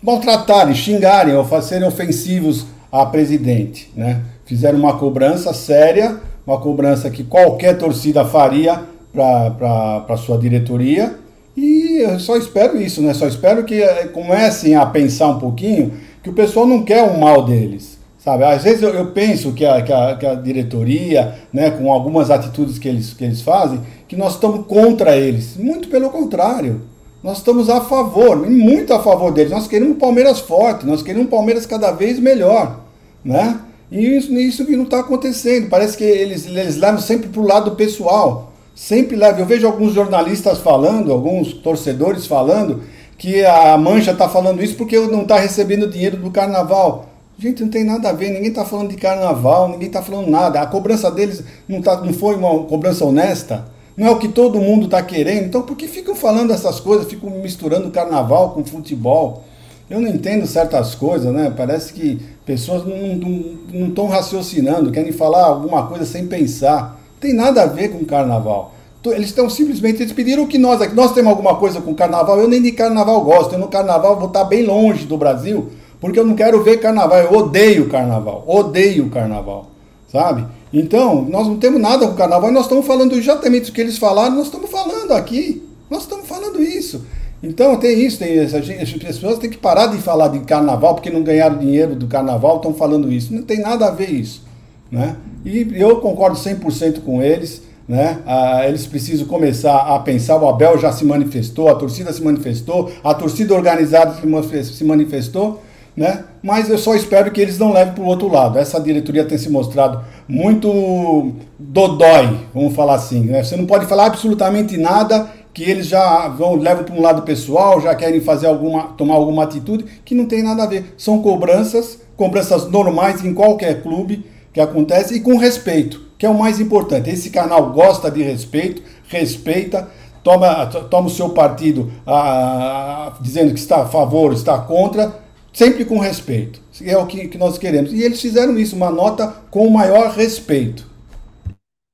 maltratarem, xingarem ou serem ofensivos a presidente. Né? Fizeram uma cobrança séria, uma cobrança que qualquer torcida faria para a sua diretoria. E eu só espero isso, né? Só espero que eh, comecem a pensar um pouquinho que o pessoal não quer o mal deles. Sabe, às vezes eu, eu penso que a, que, a, que a diretoria, né, com algumas atitudes que eles, que eles fazem, que nós estamos contra eles. Muito pelo contrário. Nós estamos a favor, muito a favor deles. Nós queremos um Palmeiras forte, nós queremos um Palmeiras cada vez melhor. Né? E isso, isso que não está acontecendo. Parece que eles, eles levam sempre para o lado pessoal. Sempre levam. Eu vejo alguns jornalistas falando, alguns torcedores falando, que a Mancha está falando isso porque não está recebendo dinheiro do carnaval. Gente, não tem nada a ver, ninguém está falando de carnaval, ninguém está falando nada. A cobrança deles não, tá, não foi uma cobrança honesta, não é o que todo mundo está querendo. Então, por que ficam falando essas coisas, ficam misturando carnaval com futebol? Eu não entendo certas coisas, né? Parece que pessoas não estão raciocinando, querem falar alguma coisa sem pensar. Tem nada a ver com carnaval. Eles estão simplesmente, eles pediram que nós aqui, nós temos alguma coisa com carnaval, eu nem de carnaval gosto, eu no carnaval vou estar bem longe do Brasil, porque eu não quero ver carnaval, eu odeio carnaval, odeio carnaval, sabe? Então, nós não temos nada com carnaval, nós estamos falando exatamente o que eles falaram, nós estamos falando aqui, nós estamos falando isso. Então tem isso, tem isso. As pessoas têm que parar de falar de carnaval porque não ganharam dinheiro do carnaval, estão falando isso. Não tem nada a ver isso. Né? E eu concordo 100% com eles. Né? Ah, eles precisam começar a pensar. O Abel já se manifestou, a torcida se manifestou, a torcida organizada se manifestou né? Mas eu só espero que eles não levem para o outro lado. Essa diretoria tem se mostrado muito dodói, vamos falar assim. Né? Você não pode falar absolutamente nada que eles já vão levam para um lado pessoal, já querem fazer alguma, tomar alguma atitude que não tem nada a ver. São cobranças, cobranças normais em qualquer clube que acontece e com respeito, que é o mais importante. Esse canal gosta de respeito, respeita, toma, toma o seu partido a, a, dizendo que está a favor, está contra sempre com respeito. É o que, que nós queremos. E eles fizeram isso, uma nota com o maior respeito.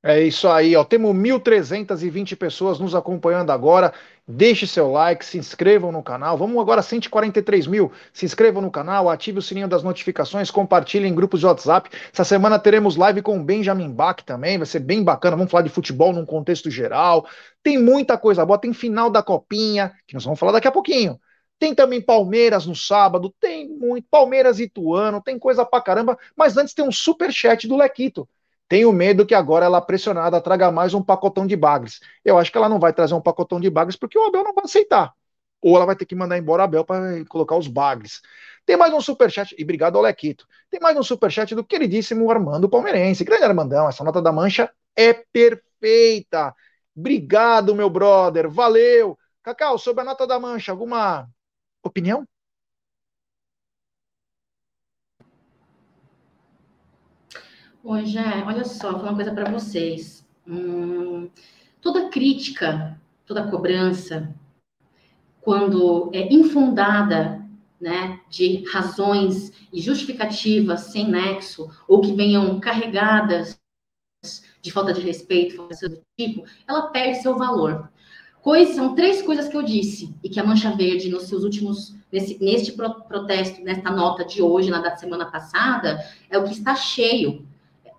É isso aí, ó. Temos 1.320 pessoas nos acompanhando agora. Deixe seu like, se inscrevam no canal. Vamos agora 143 mil. Se inscrevam no canal, ative o sininho das notificações, compartilhem em grupos de WhatsApp. Essa semana teremos live com o Benjamin Bach também, vai ser bem bacana. Vamos falar de futebol num contexto geral. Tem muita coisa boa, tem final da copinha, que nós vamos falar daqui a pouquinho. Tem também Palmeiras no sábado, tem muito Palmeiras e Ituano, tem coisa pra caramba, mas antes tem um super chat do Lequito. Tenho medo que agora ela pressionada traga mais um pacotão de bagres. Eu acho que ela não vai trazer um pacotão de bagres porque o Abel não vai aceitar. Ou ela vai ter que mandar embora o Abel para colocar os bagres. Tem mais um superchat, e obrigado ao Lequito. Tem mais um superchat do queridíssimo Armando Palmeirense. Grande Armandão, essa nota da mancha é perfeita. Obrigado, meu brother. Valeu. Cacau, sobre a nota da mancha, alguma opinião? Oi, Jé, olha só, vou falar uma coisa para vocês. Hum, toda crítica, toda cobrança, quando é infundada, né, de razões e justificativas sem nexo, ou que venham carregadas de falta de respeito, do tipo, ela perde seu valor. Coisas, são três coisas que eu disse e que a Mancha Verde, nos seus últimos, nesse, neste protesto, nesta nota de hoje, na da semana passada, é o que está cheio.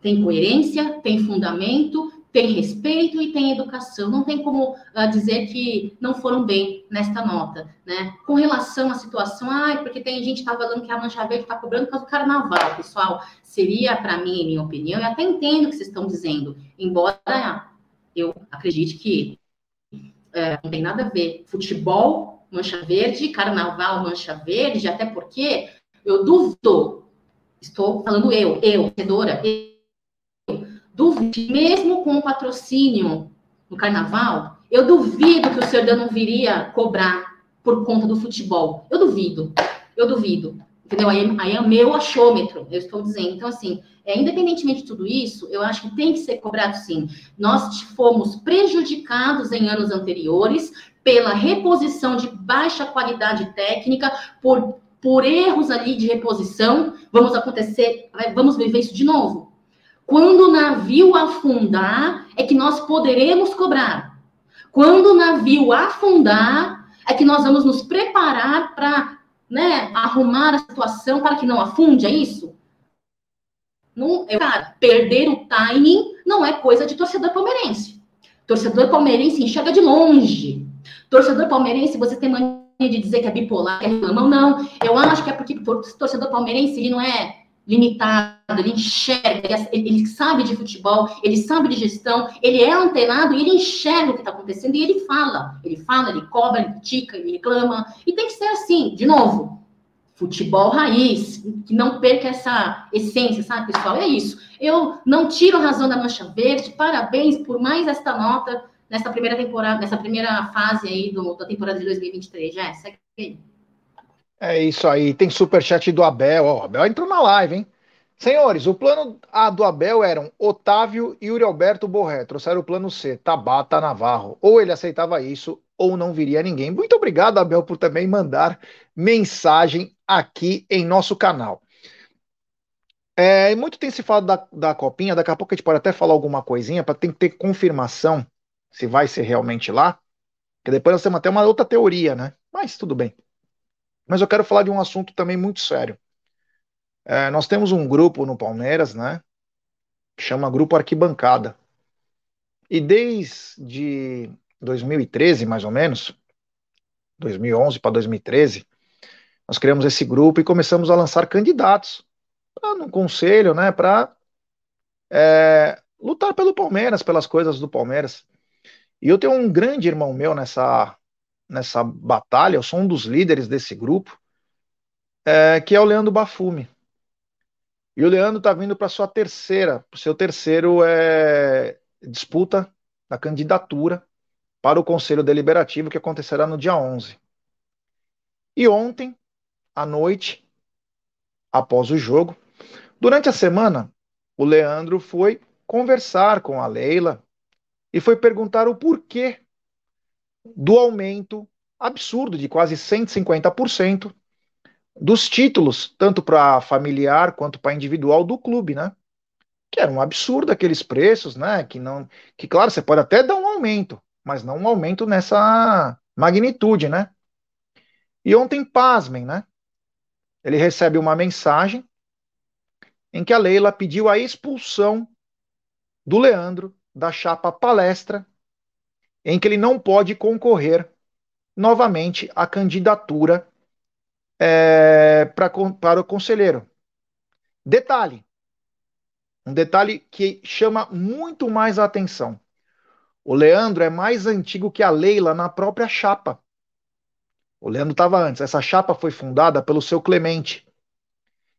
Tem coerência, tem fundamento, tem respeito e tem educação. Não tem como uh, dizer que não foram bem nesta nota, né? Com relação à situação, ah, porque tem gente que está falando que a Mancha Verde está cobrando por causa do carnaval, pessoal. Seria, para mim, minha opinião, eu até entendo o que vocês estão dizendo, embora eu acredite que é, não tem nada a ver. Futebol, mancha verde, carnaval, mancha verde, até porque eu duvido, estou falando eu, eu, torcedora, eu, duvido, mesmo com o patrocínio no carnaval, Eu duvido que o Serdã não viria cobrar por conta do futebol. Eu duvido. Eu duvido. Entendeu? Aí, aí é o meu achômetro, eu estou dizendo. Então, assim, é, independentemente de tudo isso, eu acho que tem que ser cobrado sim. Nós fomos prejudicados em anos anteriores pela reposição de baixa qualidade técnica, por, por erros ali de reposição. Vamos acontecer, vamos viver isso de novo. Quando o navio afundar, é que nós poderemos cobrar. Quando o navio afundar, é que nós vamos nos preparar para né, arrumar a situação para que não afunde, é isso? Não, eu, cara, perder o timing não é coisa de torcedor palmeirense. Torcedor palmeirense enxerga de longe. Torcedor palmeirense, você tem mania de dizer que é bipolar, que é reclamão, não. Eu acho que é porque torcedor palmeirense, ele não é limitado, ele enxerga, ele, sabe de futebol, ele sabe de gestão, ele é antenado e ele enxerga o que está acontecendo e ele fala. Ele fala, ele cobra, ele critica, ele reclama. E tem que ser assim, de novo, futebol raiz, que não perca essa essência, sabe, pessoal? É isso. Eu não tiro a razão da Mancha Verde, parabéns por mais esta nota nessa primeira temporada, nessa primeira fase aí do, da temporada de 2023. Já, segue aí. É isso aí. Tem superchat do Abel. Ó, o Abel entrou na live, hein? Senhores, o plano A do Abel eram Otávio e Yuri Alberto Borré. Trouxeram o plano C, Tabata Navarro. Ou ele aceitava isso, ou não viria ninguém. Muito obrigado, Abel, por também mandar mensagem aqui em nosso canal. É, muito tem se falado da, da copinha, daqui a pouco a gente pode até falar alguma coisinha, para ter ter confirmação se vai ser realmente lá. Que depois nós temos até uma outra teoria, né? Mas tudo bem. Mas eu quero falar de um assunto também muito sério. É, nós temos um grupo no Palmeiras, né? Que chama Grupo Arquibancada. E desde 2013, mais ou menos, 2011 para 2013, nós criamos esse grupo e começamos a lançar candidatos no conselho, né? Para é, lutar pelo Palmeiras, pelas coisas do Palmeiras. E eu tenho um grande irmão meu nessa nessa batalha, eu sou um dos líderes desse grupo, é, que é o Leandro Bafume. E o Leandro está vindo para sua terceira, para o seu terceiro é, disputa da candidatura para o Conselho Deliberativo, que acontecerá no dia 11. E ontem, à noite, após o jogo, durante a semana, o Leandro foi conversar com a Leila e foi perguntar o porquê do aumento absurdo de quase 150% dos títulos, tanto para familiar quanto para individual do clube, né? Que era um absurdo aqueles preços, né? Que não, que claro, você pode até dar um aumento, mas não um aumento nessa magnitude, né? E ontem, pasmem, né? Ele recebe uma mensagem em que a Leila pediu a expulsão do Leandro da chapa palestra em que ele não pode concorrer novamente à candidatura é, pra, para o conselheiro. Detalhe, um detalhe que chama muito mais a atenção. O Leandro é mais antigo que a Leila na própria chapa. O Leandro estava antes. Essa chapa foi fundada pelo seu Clemente,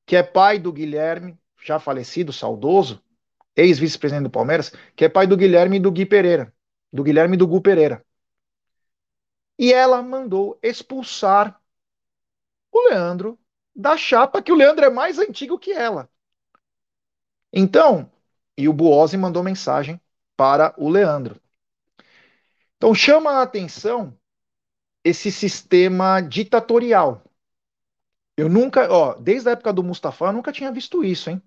que é pai do Guilherme, já falecido, saudoso, ex-vice-presidente do Palmeiras, que é pai do Guilherme e do Gui Pereira do Guilherme do Gu Pereira. E ela mandou expulsar o Leandro da chapa, que o Leandro é mais antigo que ela. Então, e o Buozzi mandou mensagem para o Leandro. Então chama a atenção esse sistema ditatorial. Eu nunca, ó, desde a época do Mustafa, eu nunca tinha visto isso, hein?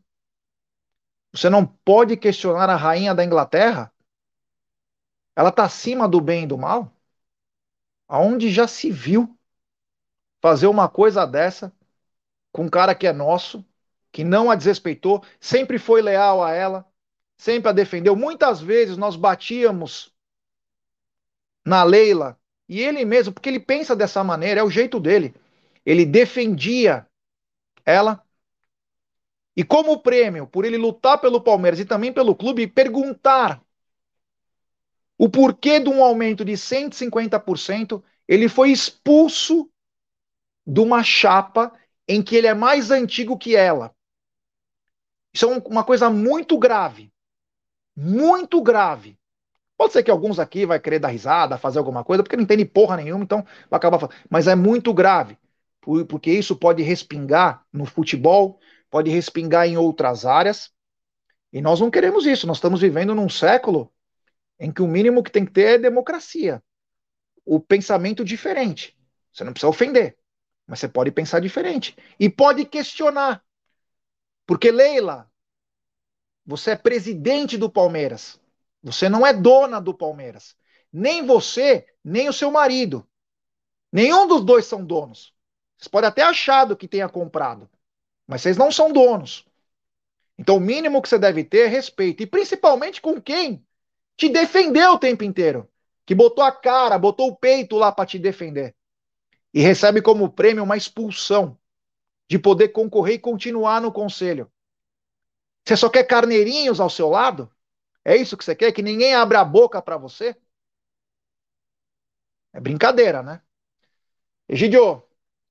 Você não pode questionar a rainha da Inglaterra ela está acima do bem e do mal? Aonde já se viu fazer uma coisa dessa com um cara que é nosso, que não a desrespeitou, sempre foi leal a ela, sempre a defendeu. Muitas vezes nós batíamos na Leila e ele mesmo, porque ele pensa dessa maneira, é o jeito dele. Ele defendia ela. E como prêmio por ele lutar pelo Palmeiras e também pelo clube, perguntar o porquê de um aumento de 150%, ele foi expulso de uma chapa em que ele é mais antigo que ela. Isso é uma coisa muito grave. Muito grave. Pode ser que alguns aqui vai querer dar risada, fazer alguma coisa, porque não entende porra nenhuma, então vai acabar falando. Mas é muito grave, porque isso pode respingar no futebol, pode respingar em outras áreas, e nós não queremos isso. Nós estamos vivendo num século em que o mínimo que tem que ter é democracia. O pensamento diferente. Você não precisa ofender, mas você pode pensar diferente. E pode questionar. Porque, Leila, você é presidente do Palmeiras. Você não é dona do Palmeiras. Nem você, nem o seu marido. Nenhum dos dois são donos. Vocês podem até achar do que tenha comprado, mas vocês não são donos. Então, o mínimo que você deve ter é respeito. E principalmente com quem te defendeu o tempo inteiro. Que botou a cara, botou o peito lá para te defender. E recebe como prêmio uma expulsão de poder concorrer e continuar no conselho. Você só quer carneirinhos ao seu lado? É isso que você quer? Que ninguém abra a boca para você? É brincadeira, né? Egidio,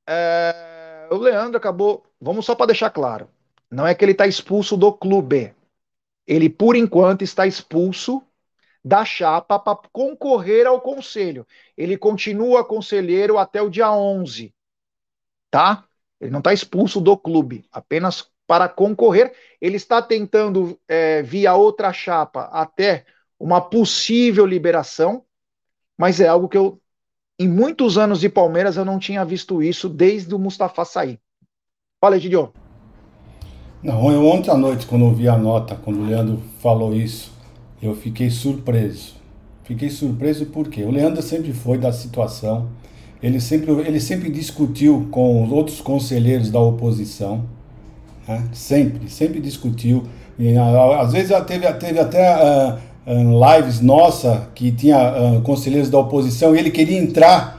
é... o Leandro acabou. Vamos só para deixar claro. Não é que ele está expulso do clube. Ele, por enquanto, está expulso da chapa para concorrer ao conselho. Ele continua conselheiro até o dia 11. Tá? Ele não está expulso do clube, apenas para concorrer. Ele está tentando, é, via outra chapa, até uma possível liberação, mas é algo que eu, em muitos anos de Palmeiras, eu não tinha visto isso desde o Mustafa sair. Fala, Egidio. Não, eu ontem à noite, quando eu vi a nota, quando o Leandro falou isso, eu fiquei surpreso. Fiquei surpreso porque o Leandro sempre foi da situação, ele sempre, ele sempre discutiu com os outros conselheiros da oposição, né? Sempre, sempre discutiu. E, às vezes teve, teve até uh, lives nossa que tinha uh, conselheiros da oposição e ele queria entrar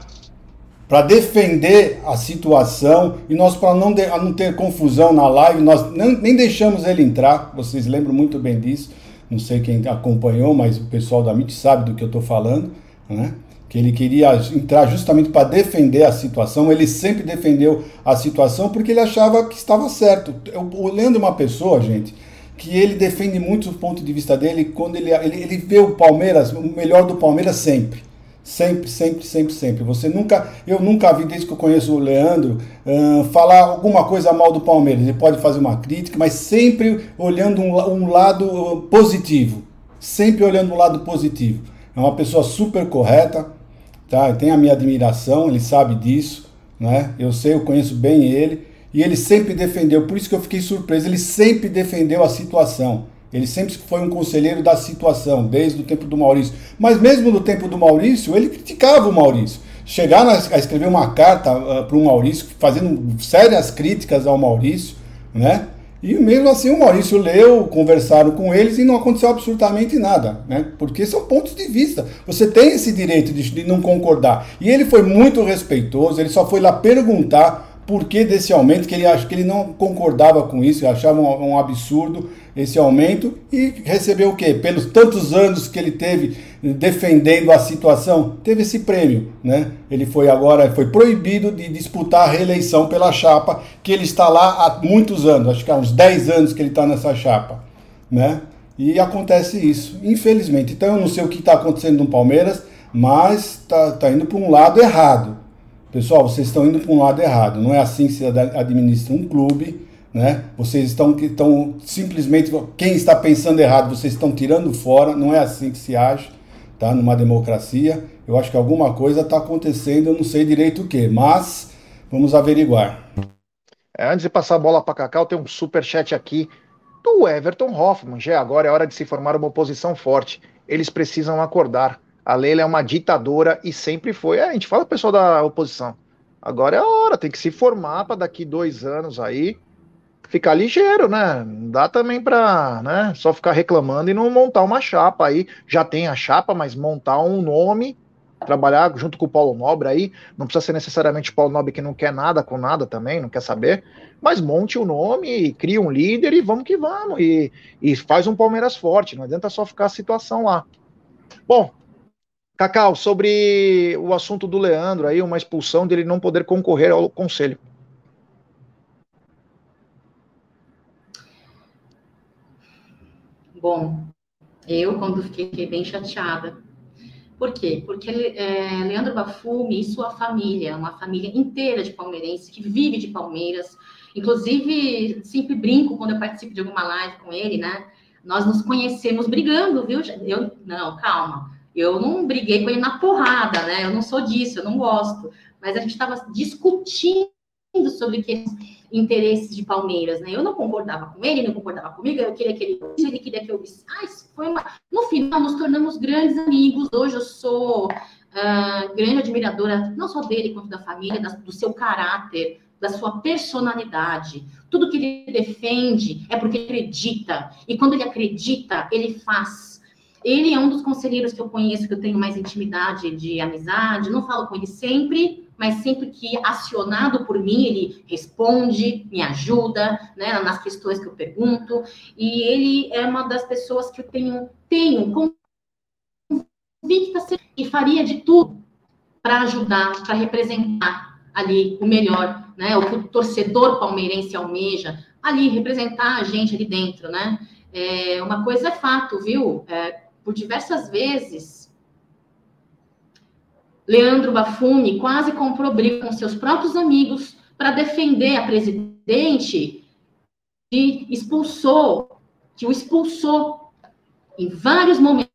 para defender a situação e nós para não, não ter confusão na live nós não, nem deixamos ele entrar vocês lembram muito bem disso não sei quem acompanhou mas o pessoal da MIT sabe do que eu estou falando né que ele queria entrar justamente para defender a situação. Ele sempre defendeu a situação porque ele achava que estava certo. O Leandro é uma pessoa, gente, que ele defende muito o ponto de vista dele quando ele, ele, ele vê o Palmeiras, o melhor do Palmeiras sempre. Sempre, sempre, sempre, sempre. Você nunca, eu nunca vi, desde que eu conheço o Leandro, uh, falar alguma coisa mal do Palmeiras. Ele pode fazer uma crítica, mas sempre olhando um, um lado positivo. Sempre olhando um lado positivo. É uma pessoa super correta, tá? Tem a minha admiração, ele sabe disso, né? Eu sei, eu conheço bem ele e ele sempre defendeu, por isso que eu fiquei surpreso, ele sempre defendeu a situação. Ele sempre foi um conselheiro da situação, desde o tempo do Maurício. Mas mesmo no tempo do Maurício, ele criticava o Maurício. Chegar a escrever uma carta uh, para o Maurício, fazendo sérias críticas ao Maurício, né? E mesmo assim o Maurício leu, conversaram com eles e não aconteceu absolutamente nada, né? Porque são pontos de vista. Você tem esse direito de, de não concordar. E ele foi muito respeitoso, ele só foi lá perguntar por que desse aumento, que ele acha que ele não concordava com isso, achava um, um absurdo esse aumento e recebeu o quê? Pelos tantos anos que ele teve defendendo a situação, teve esse prêmio, né? Ele foi agora foi proibido de disputar a reeleição pela chapa, que ele está lá há muitos anos, acho que há uns 10 anos que ele está nessa chapa, né? E acontece isso, infelizmente. Então eu não sei o que está acontecendo no Palmeiras, mas está tá indo para um lado errado. Pessoal, vocês estão indo para um lado errado. Não é assim que se administra um clube né? Vocês estão, estão simplesmente quem está pensando errado, vocês estão tirando fora. Não é assim que se age, tá? Numa democracia, eu acho que alguma coisa está acontecendo. Eu não sei direito o que, mas vamos averiguar. É, antes de passar a bola para Cacau, tem um super chat aqui do Everton Hoffman. Já agora é hora de se formar uma oposição forte. Eles precisam acordar. A Leila é uma ditadora e sempre foi. É, a gente fala pessoal da oposição. Agora é a hora, tem que se formar para daqui dois anos aí ficar ligeiro, né? Dá também para, né, só ficar reclamando e não montar uma chapa aí. Já tem a chapa, mas montar um nome, trabalhar junto com o Paulo Nobre aí, não precisa ser necessariamente o Paulo Nobre que não quer nada com nada também, não quer saber, mas monte o um nome, cria um líder e vamos que vamos e, e faz um Palmeiras forte, não adianta só ficar a situação lá. Bom, Cacau, sobre o assunto do Leandro aí, uma expulsão dele não poder concorrer ao conselho. Bom, Eu, quando fiquei, bem chateada. Por quê? Porque é, Leandro Bafume e sua família, uma família inteira de palmeirenses, que vive de Palmeiras. Inclusive, sempre brinco quando eu participo de alguma live com ele, né? Nós nos conhecemos brigando, viu? Eu, não, calma. Eu não briguei com ele na porrada, né? Eu não sou disso, eu não gosto. Mas a gente estava discutindo sobre que interesses de Palmeiras, né? Eu não concordava com ele, não concordava comigo, eu queria que ele ele queria que eu visse. Ah, foi uma... No final, nos tornamos grandes amigos. Hoje eu sou uh, grande admiradora, não só dele, quanto da família, da, do seu caráter, da sua personalidade. Tudo que ele defende é porque ele acredita. E quando ele acredita, ele faz. Ele é um dos conselheiros que eu conheço, que eu tenho mais intimidade de amizade. Não falo com ele sempre, mas sempre que acionado por mim, ele responde, me ajuda, né, nas questões que eu pergunto, e ele é uma das pessoas que eu tenho, tenho convicta e faria de tudo para ajudar, para representar ali o melhor, né, o que o torcedor palmeirense almeja, ali, representar a gente ali dentro, né, é, uma coisa é fato, viu, é, por diversas vezes, Leandro Bafume quase comprou briga com seus próprios amigos para defender a presidente e expulsou, que o expulsou em vários momentos,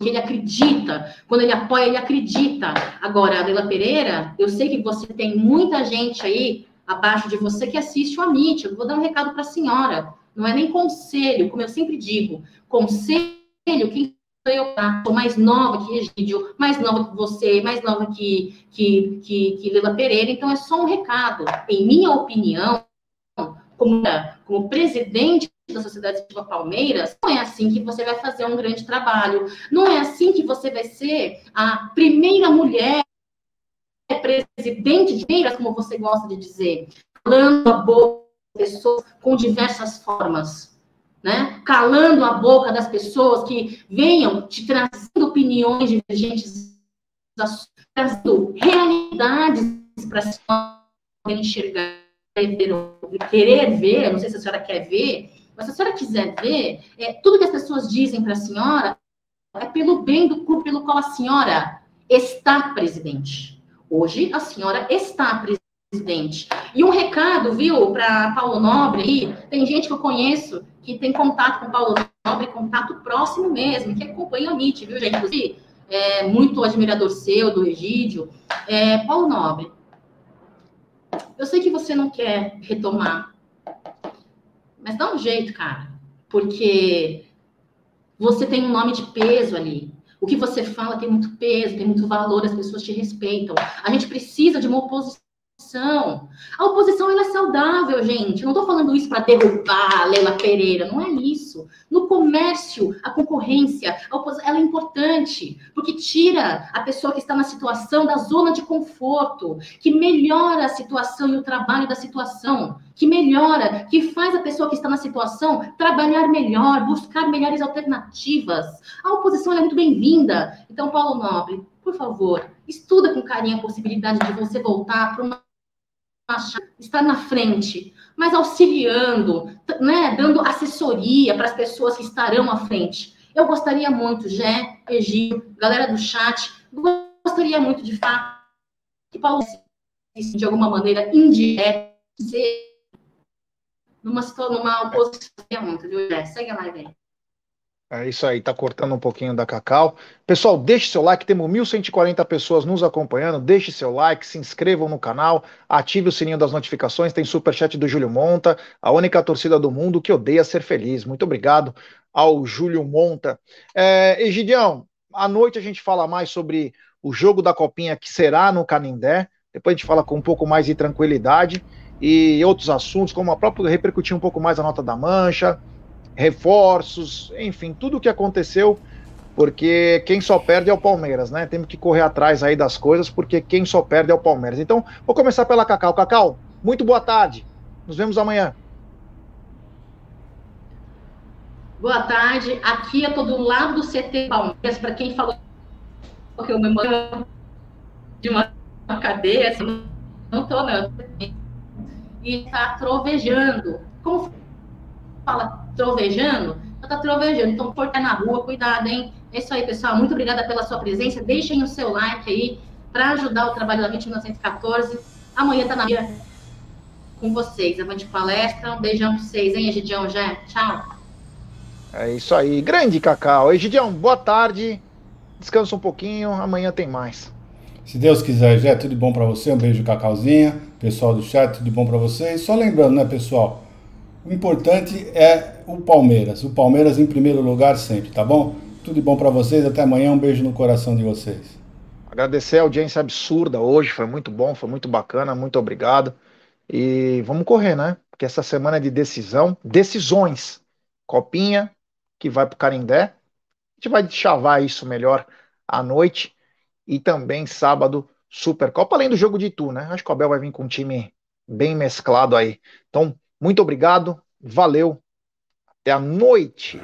que ele acredita, quando ele apoia, ele acredita. Agora, Adela Pereira, eu sei que você tem muita gente aí abaixo de você que assiste o Amit. Eu vou dar um recado para a senhora. Não é nem conselho, como eu sempre digo. Conselho, quem eu tá? sou mais nova que Egídio, mais nova que você, mais nova que, que, que, que Lila Pereira, então é só um recado. Em minha opinião, como, como presidente da Sociedade Esportiva Palmeiras, não é assim que você vai fazer um grande trabalho. Não é assim que você vai ser a primeira mulher presidente de Palmeiras, como você gosta de dizer, falando a boa pessoas com diversas formas né? calando a boca das pessoas que venham te trazendo opiniões divergentes, trazendo realidades para senhora enxergar, querer ver, não sei se a senhora quer ver, mas se a senhora quiser ver, é, tudo que as pessoas dizem para a senhora é pelo bem do clube pelo qual a senhora está presidente. Hoje, a senhora está presidente. E um recado, viu, para Paulo Nobre aí, tem gente que eu conheço que tem contato com Paulo Nobre, contato próximo mesmo, que acompanha o MIT, viu, gente? Inclusive, é, muito admirador seu, do Egídio. É, Paulo Nobre, eu sei que você não quer retomar, mas dá um jeito, cara, porque você tem um nome de peso ali. O que você fala tem muito peso, tem muito valor, as pessoas te respeitam. A gente precisa de uma oposição oposição. A oposição ela é saudável, gente. não estou falando isso para derrubar a Leila Pereira, não é isso. No comércio, a concorrência, a oposição, ela é importante, porque tira a pessoa que está na situação da zona de conforto, que melhora a situação e o trabalho da situação, que melhora, que faz a pessoa que está na situação trabalhar melhor, buscar melhores alternativas. A oposição é muito bem-vinda. Então, Paulo Nobre, por favor, estuda com carinho a possibilidade de você voltar para uma estar na frente, mas auxiliando, né, dando assessoria para as pessoas que estarão à frente. Eu gostaria muito, Jé, Egídio, galera do chat, gostaria muito de fato que Paulo de alguma maneira indireta numa, numa oposição Jé? Segue a live aí. É isso aí, tá cortando um pouquinho da Cacau. Pessoal, deixe seu like, temos 1.140 pessoas nos acompanhando. Deixe seu like, se inscrevam no canal, ative o sininho das notificações. Tem superchat do Júlio Monta, a única torcida do mundo que odeia ser feliz. Muito obrigado ao Júlio Monta. É, Egidião, à noite a gente fala mais sobre o jogo da Copinha que será no Canindé. Depois a gente fala com um pouco mais de tranquilidade e outros assuntos, como a própria repercutir um pouco mais a nota da mancha reforços, enfim, tudo o que aconteceu, porque quem só perde é o Palmeiras, né? Temos que correr atrás aí das coisas, porque quem só perde é o Palmeiras. Então, vou começar pela Cacau. Cacau, muito boa tarde. Nos vemos amanhã. Boa tarde. Aqui eu tô do lado do CT Palmeiras, para quem falou que eu me mando de uma cadeia, não tô não. E tá trovejando. Como fala trovejando, tá trovejando. Então, por estar na rua, cuidado, hein? É isso aí, pessoal. Muito obrigada pela sua presença. Deixem o seu like aí para ajudar o trabalho da 21914. Amanhã tá na minha com vocês. Avante palestra. Um beijão para vocês, hein, Egidião? Já. Tchau. É isso aí. Grande Cacau. Egidião, boa tarde. Descansa um pouquinho. Amanhã tem mais. Se Deus quiser, já tudo bom para você. Um beijo, Cacauzinha. Pessoal do chat, tudo bom para vocês. Só lembrando, né, pessoal? O importante é o Palmeiras. O Palmeiras em primeiro lugar sempre, tá bom? Tudo bom para vocês. Até amanhã. Um beijo no coração de vocês. Agradecer a audiência absurda hoje. Foi muito bom, foi muito bacana. Muito obrigado. E vamos correr, né? Porque essa semana é de decisão, decisões. Copinha, que vai para o Carindé. A gente vai chavar isso melhor à noite e também sábado Supercopa, além do jogo de Itu, né? Acho que o Abel vai vir com um time bem mesclado aí. Então, muito obrigado, valeu, até a noite.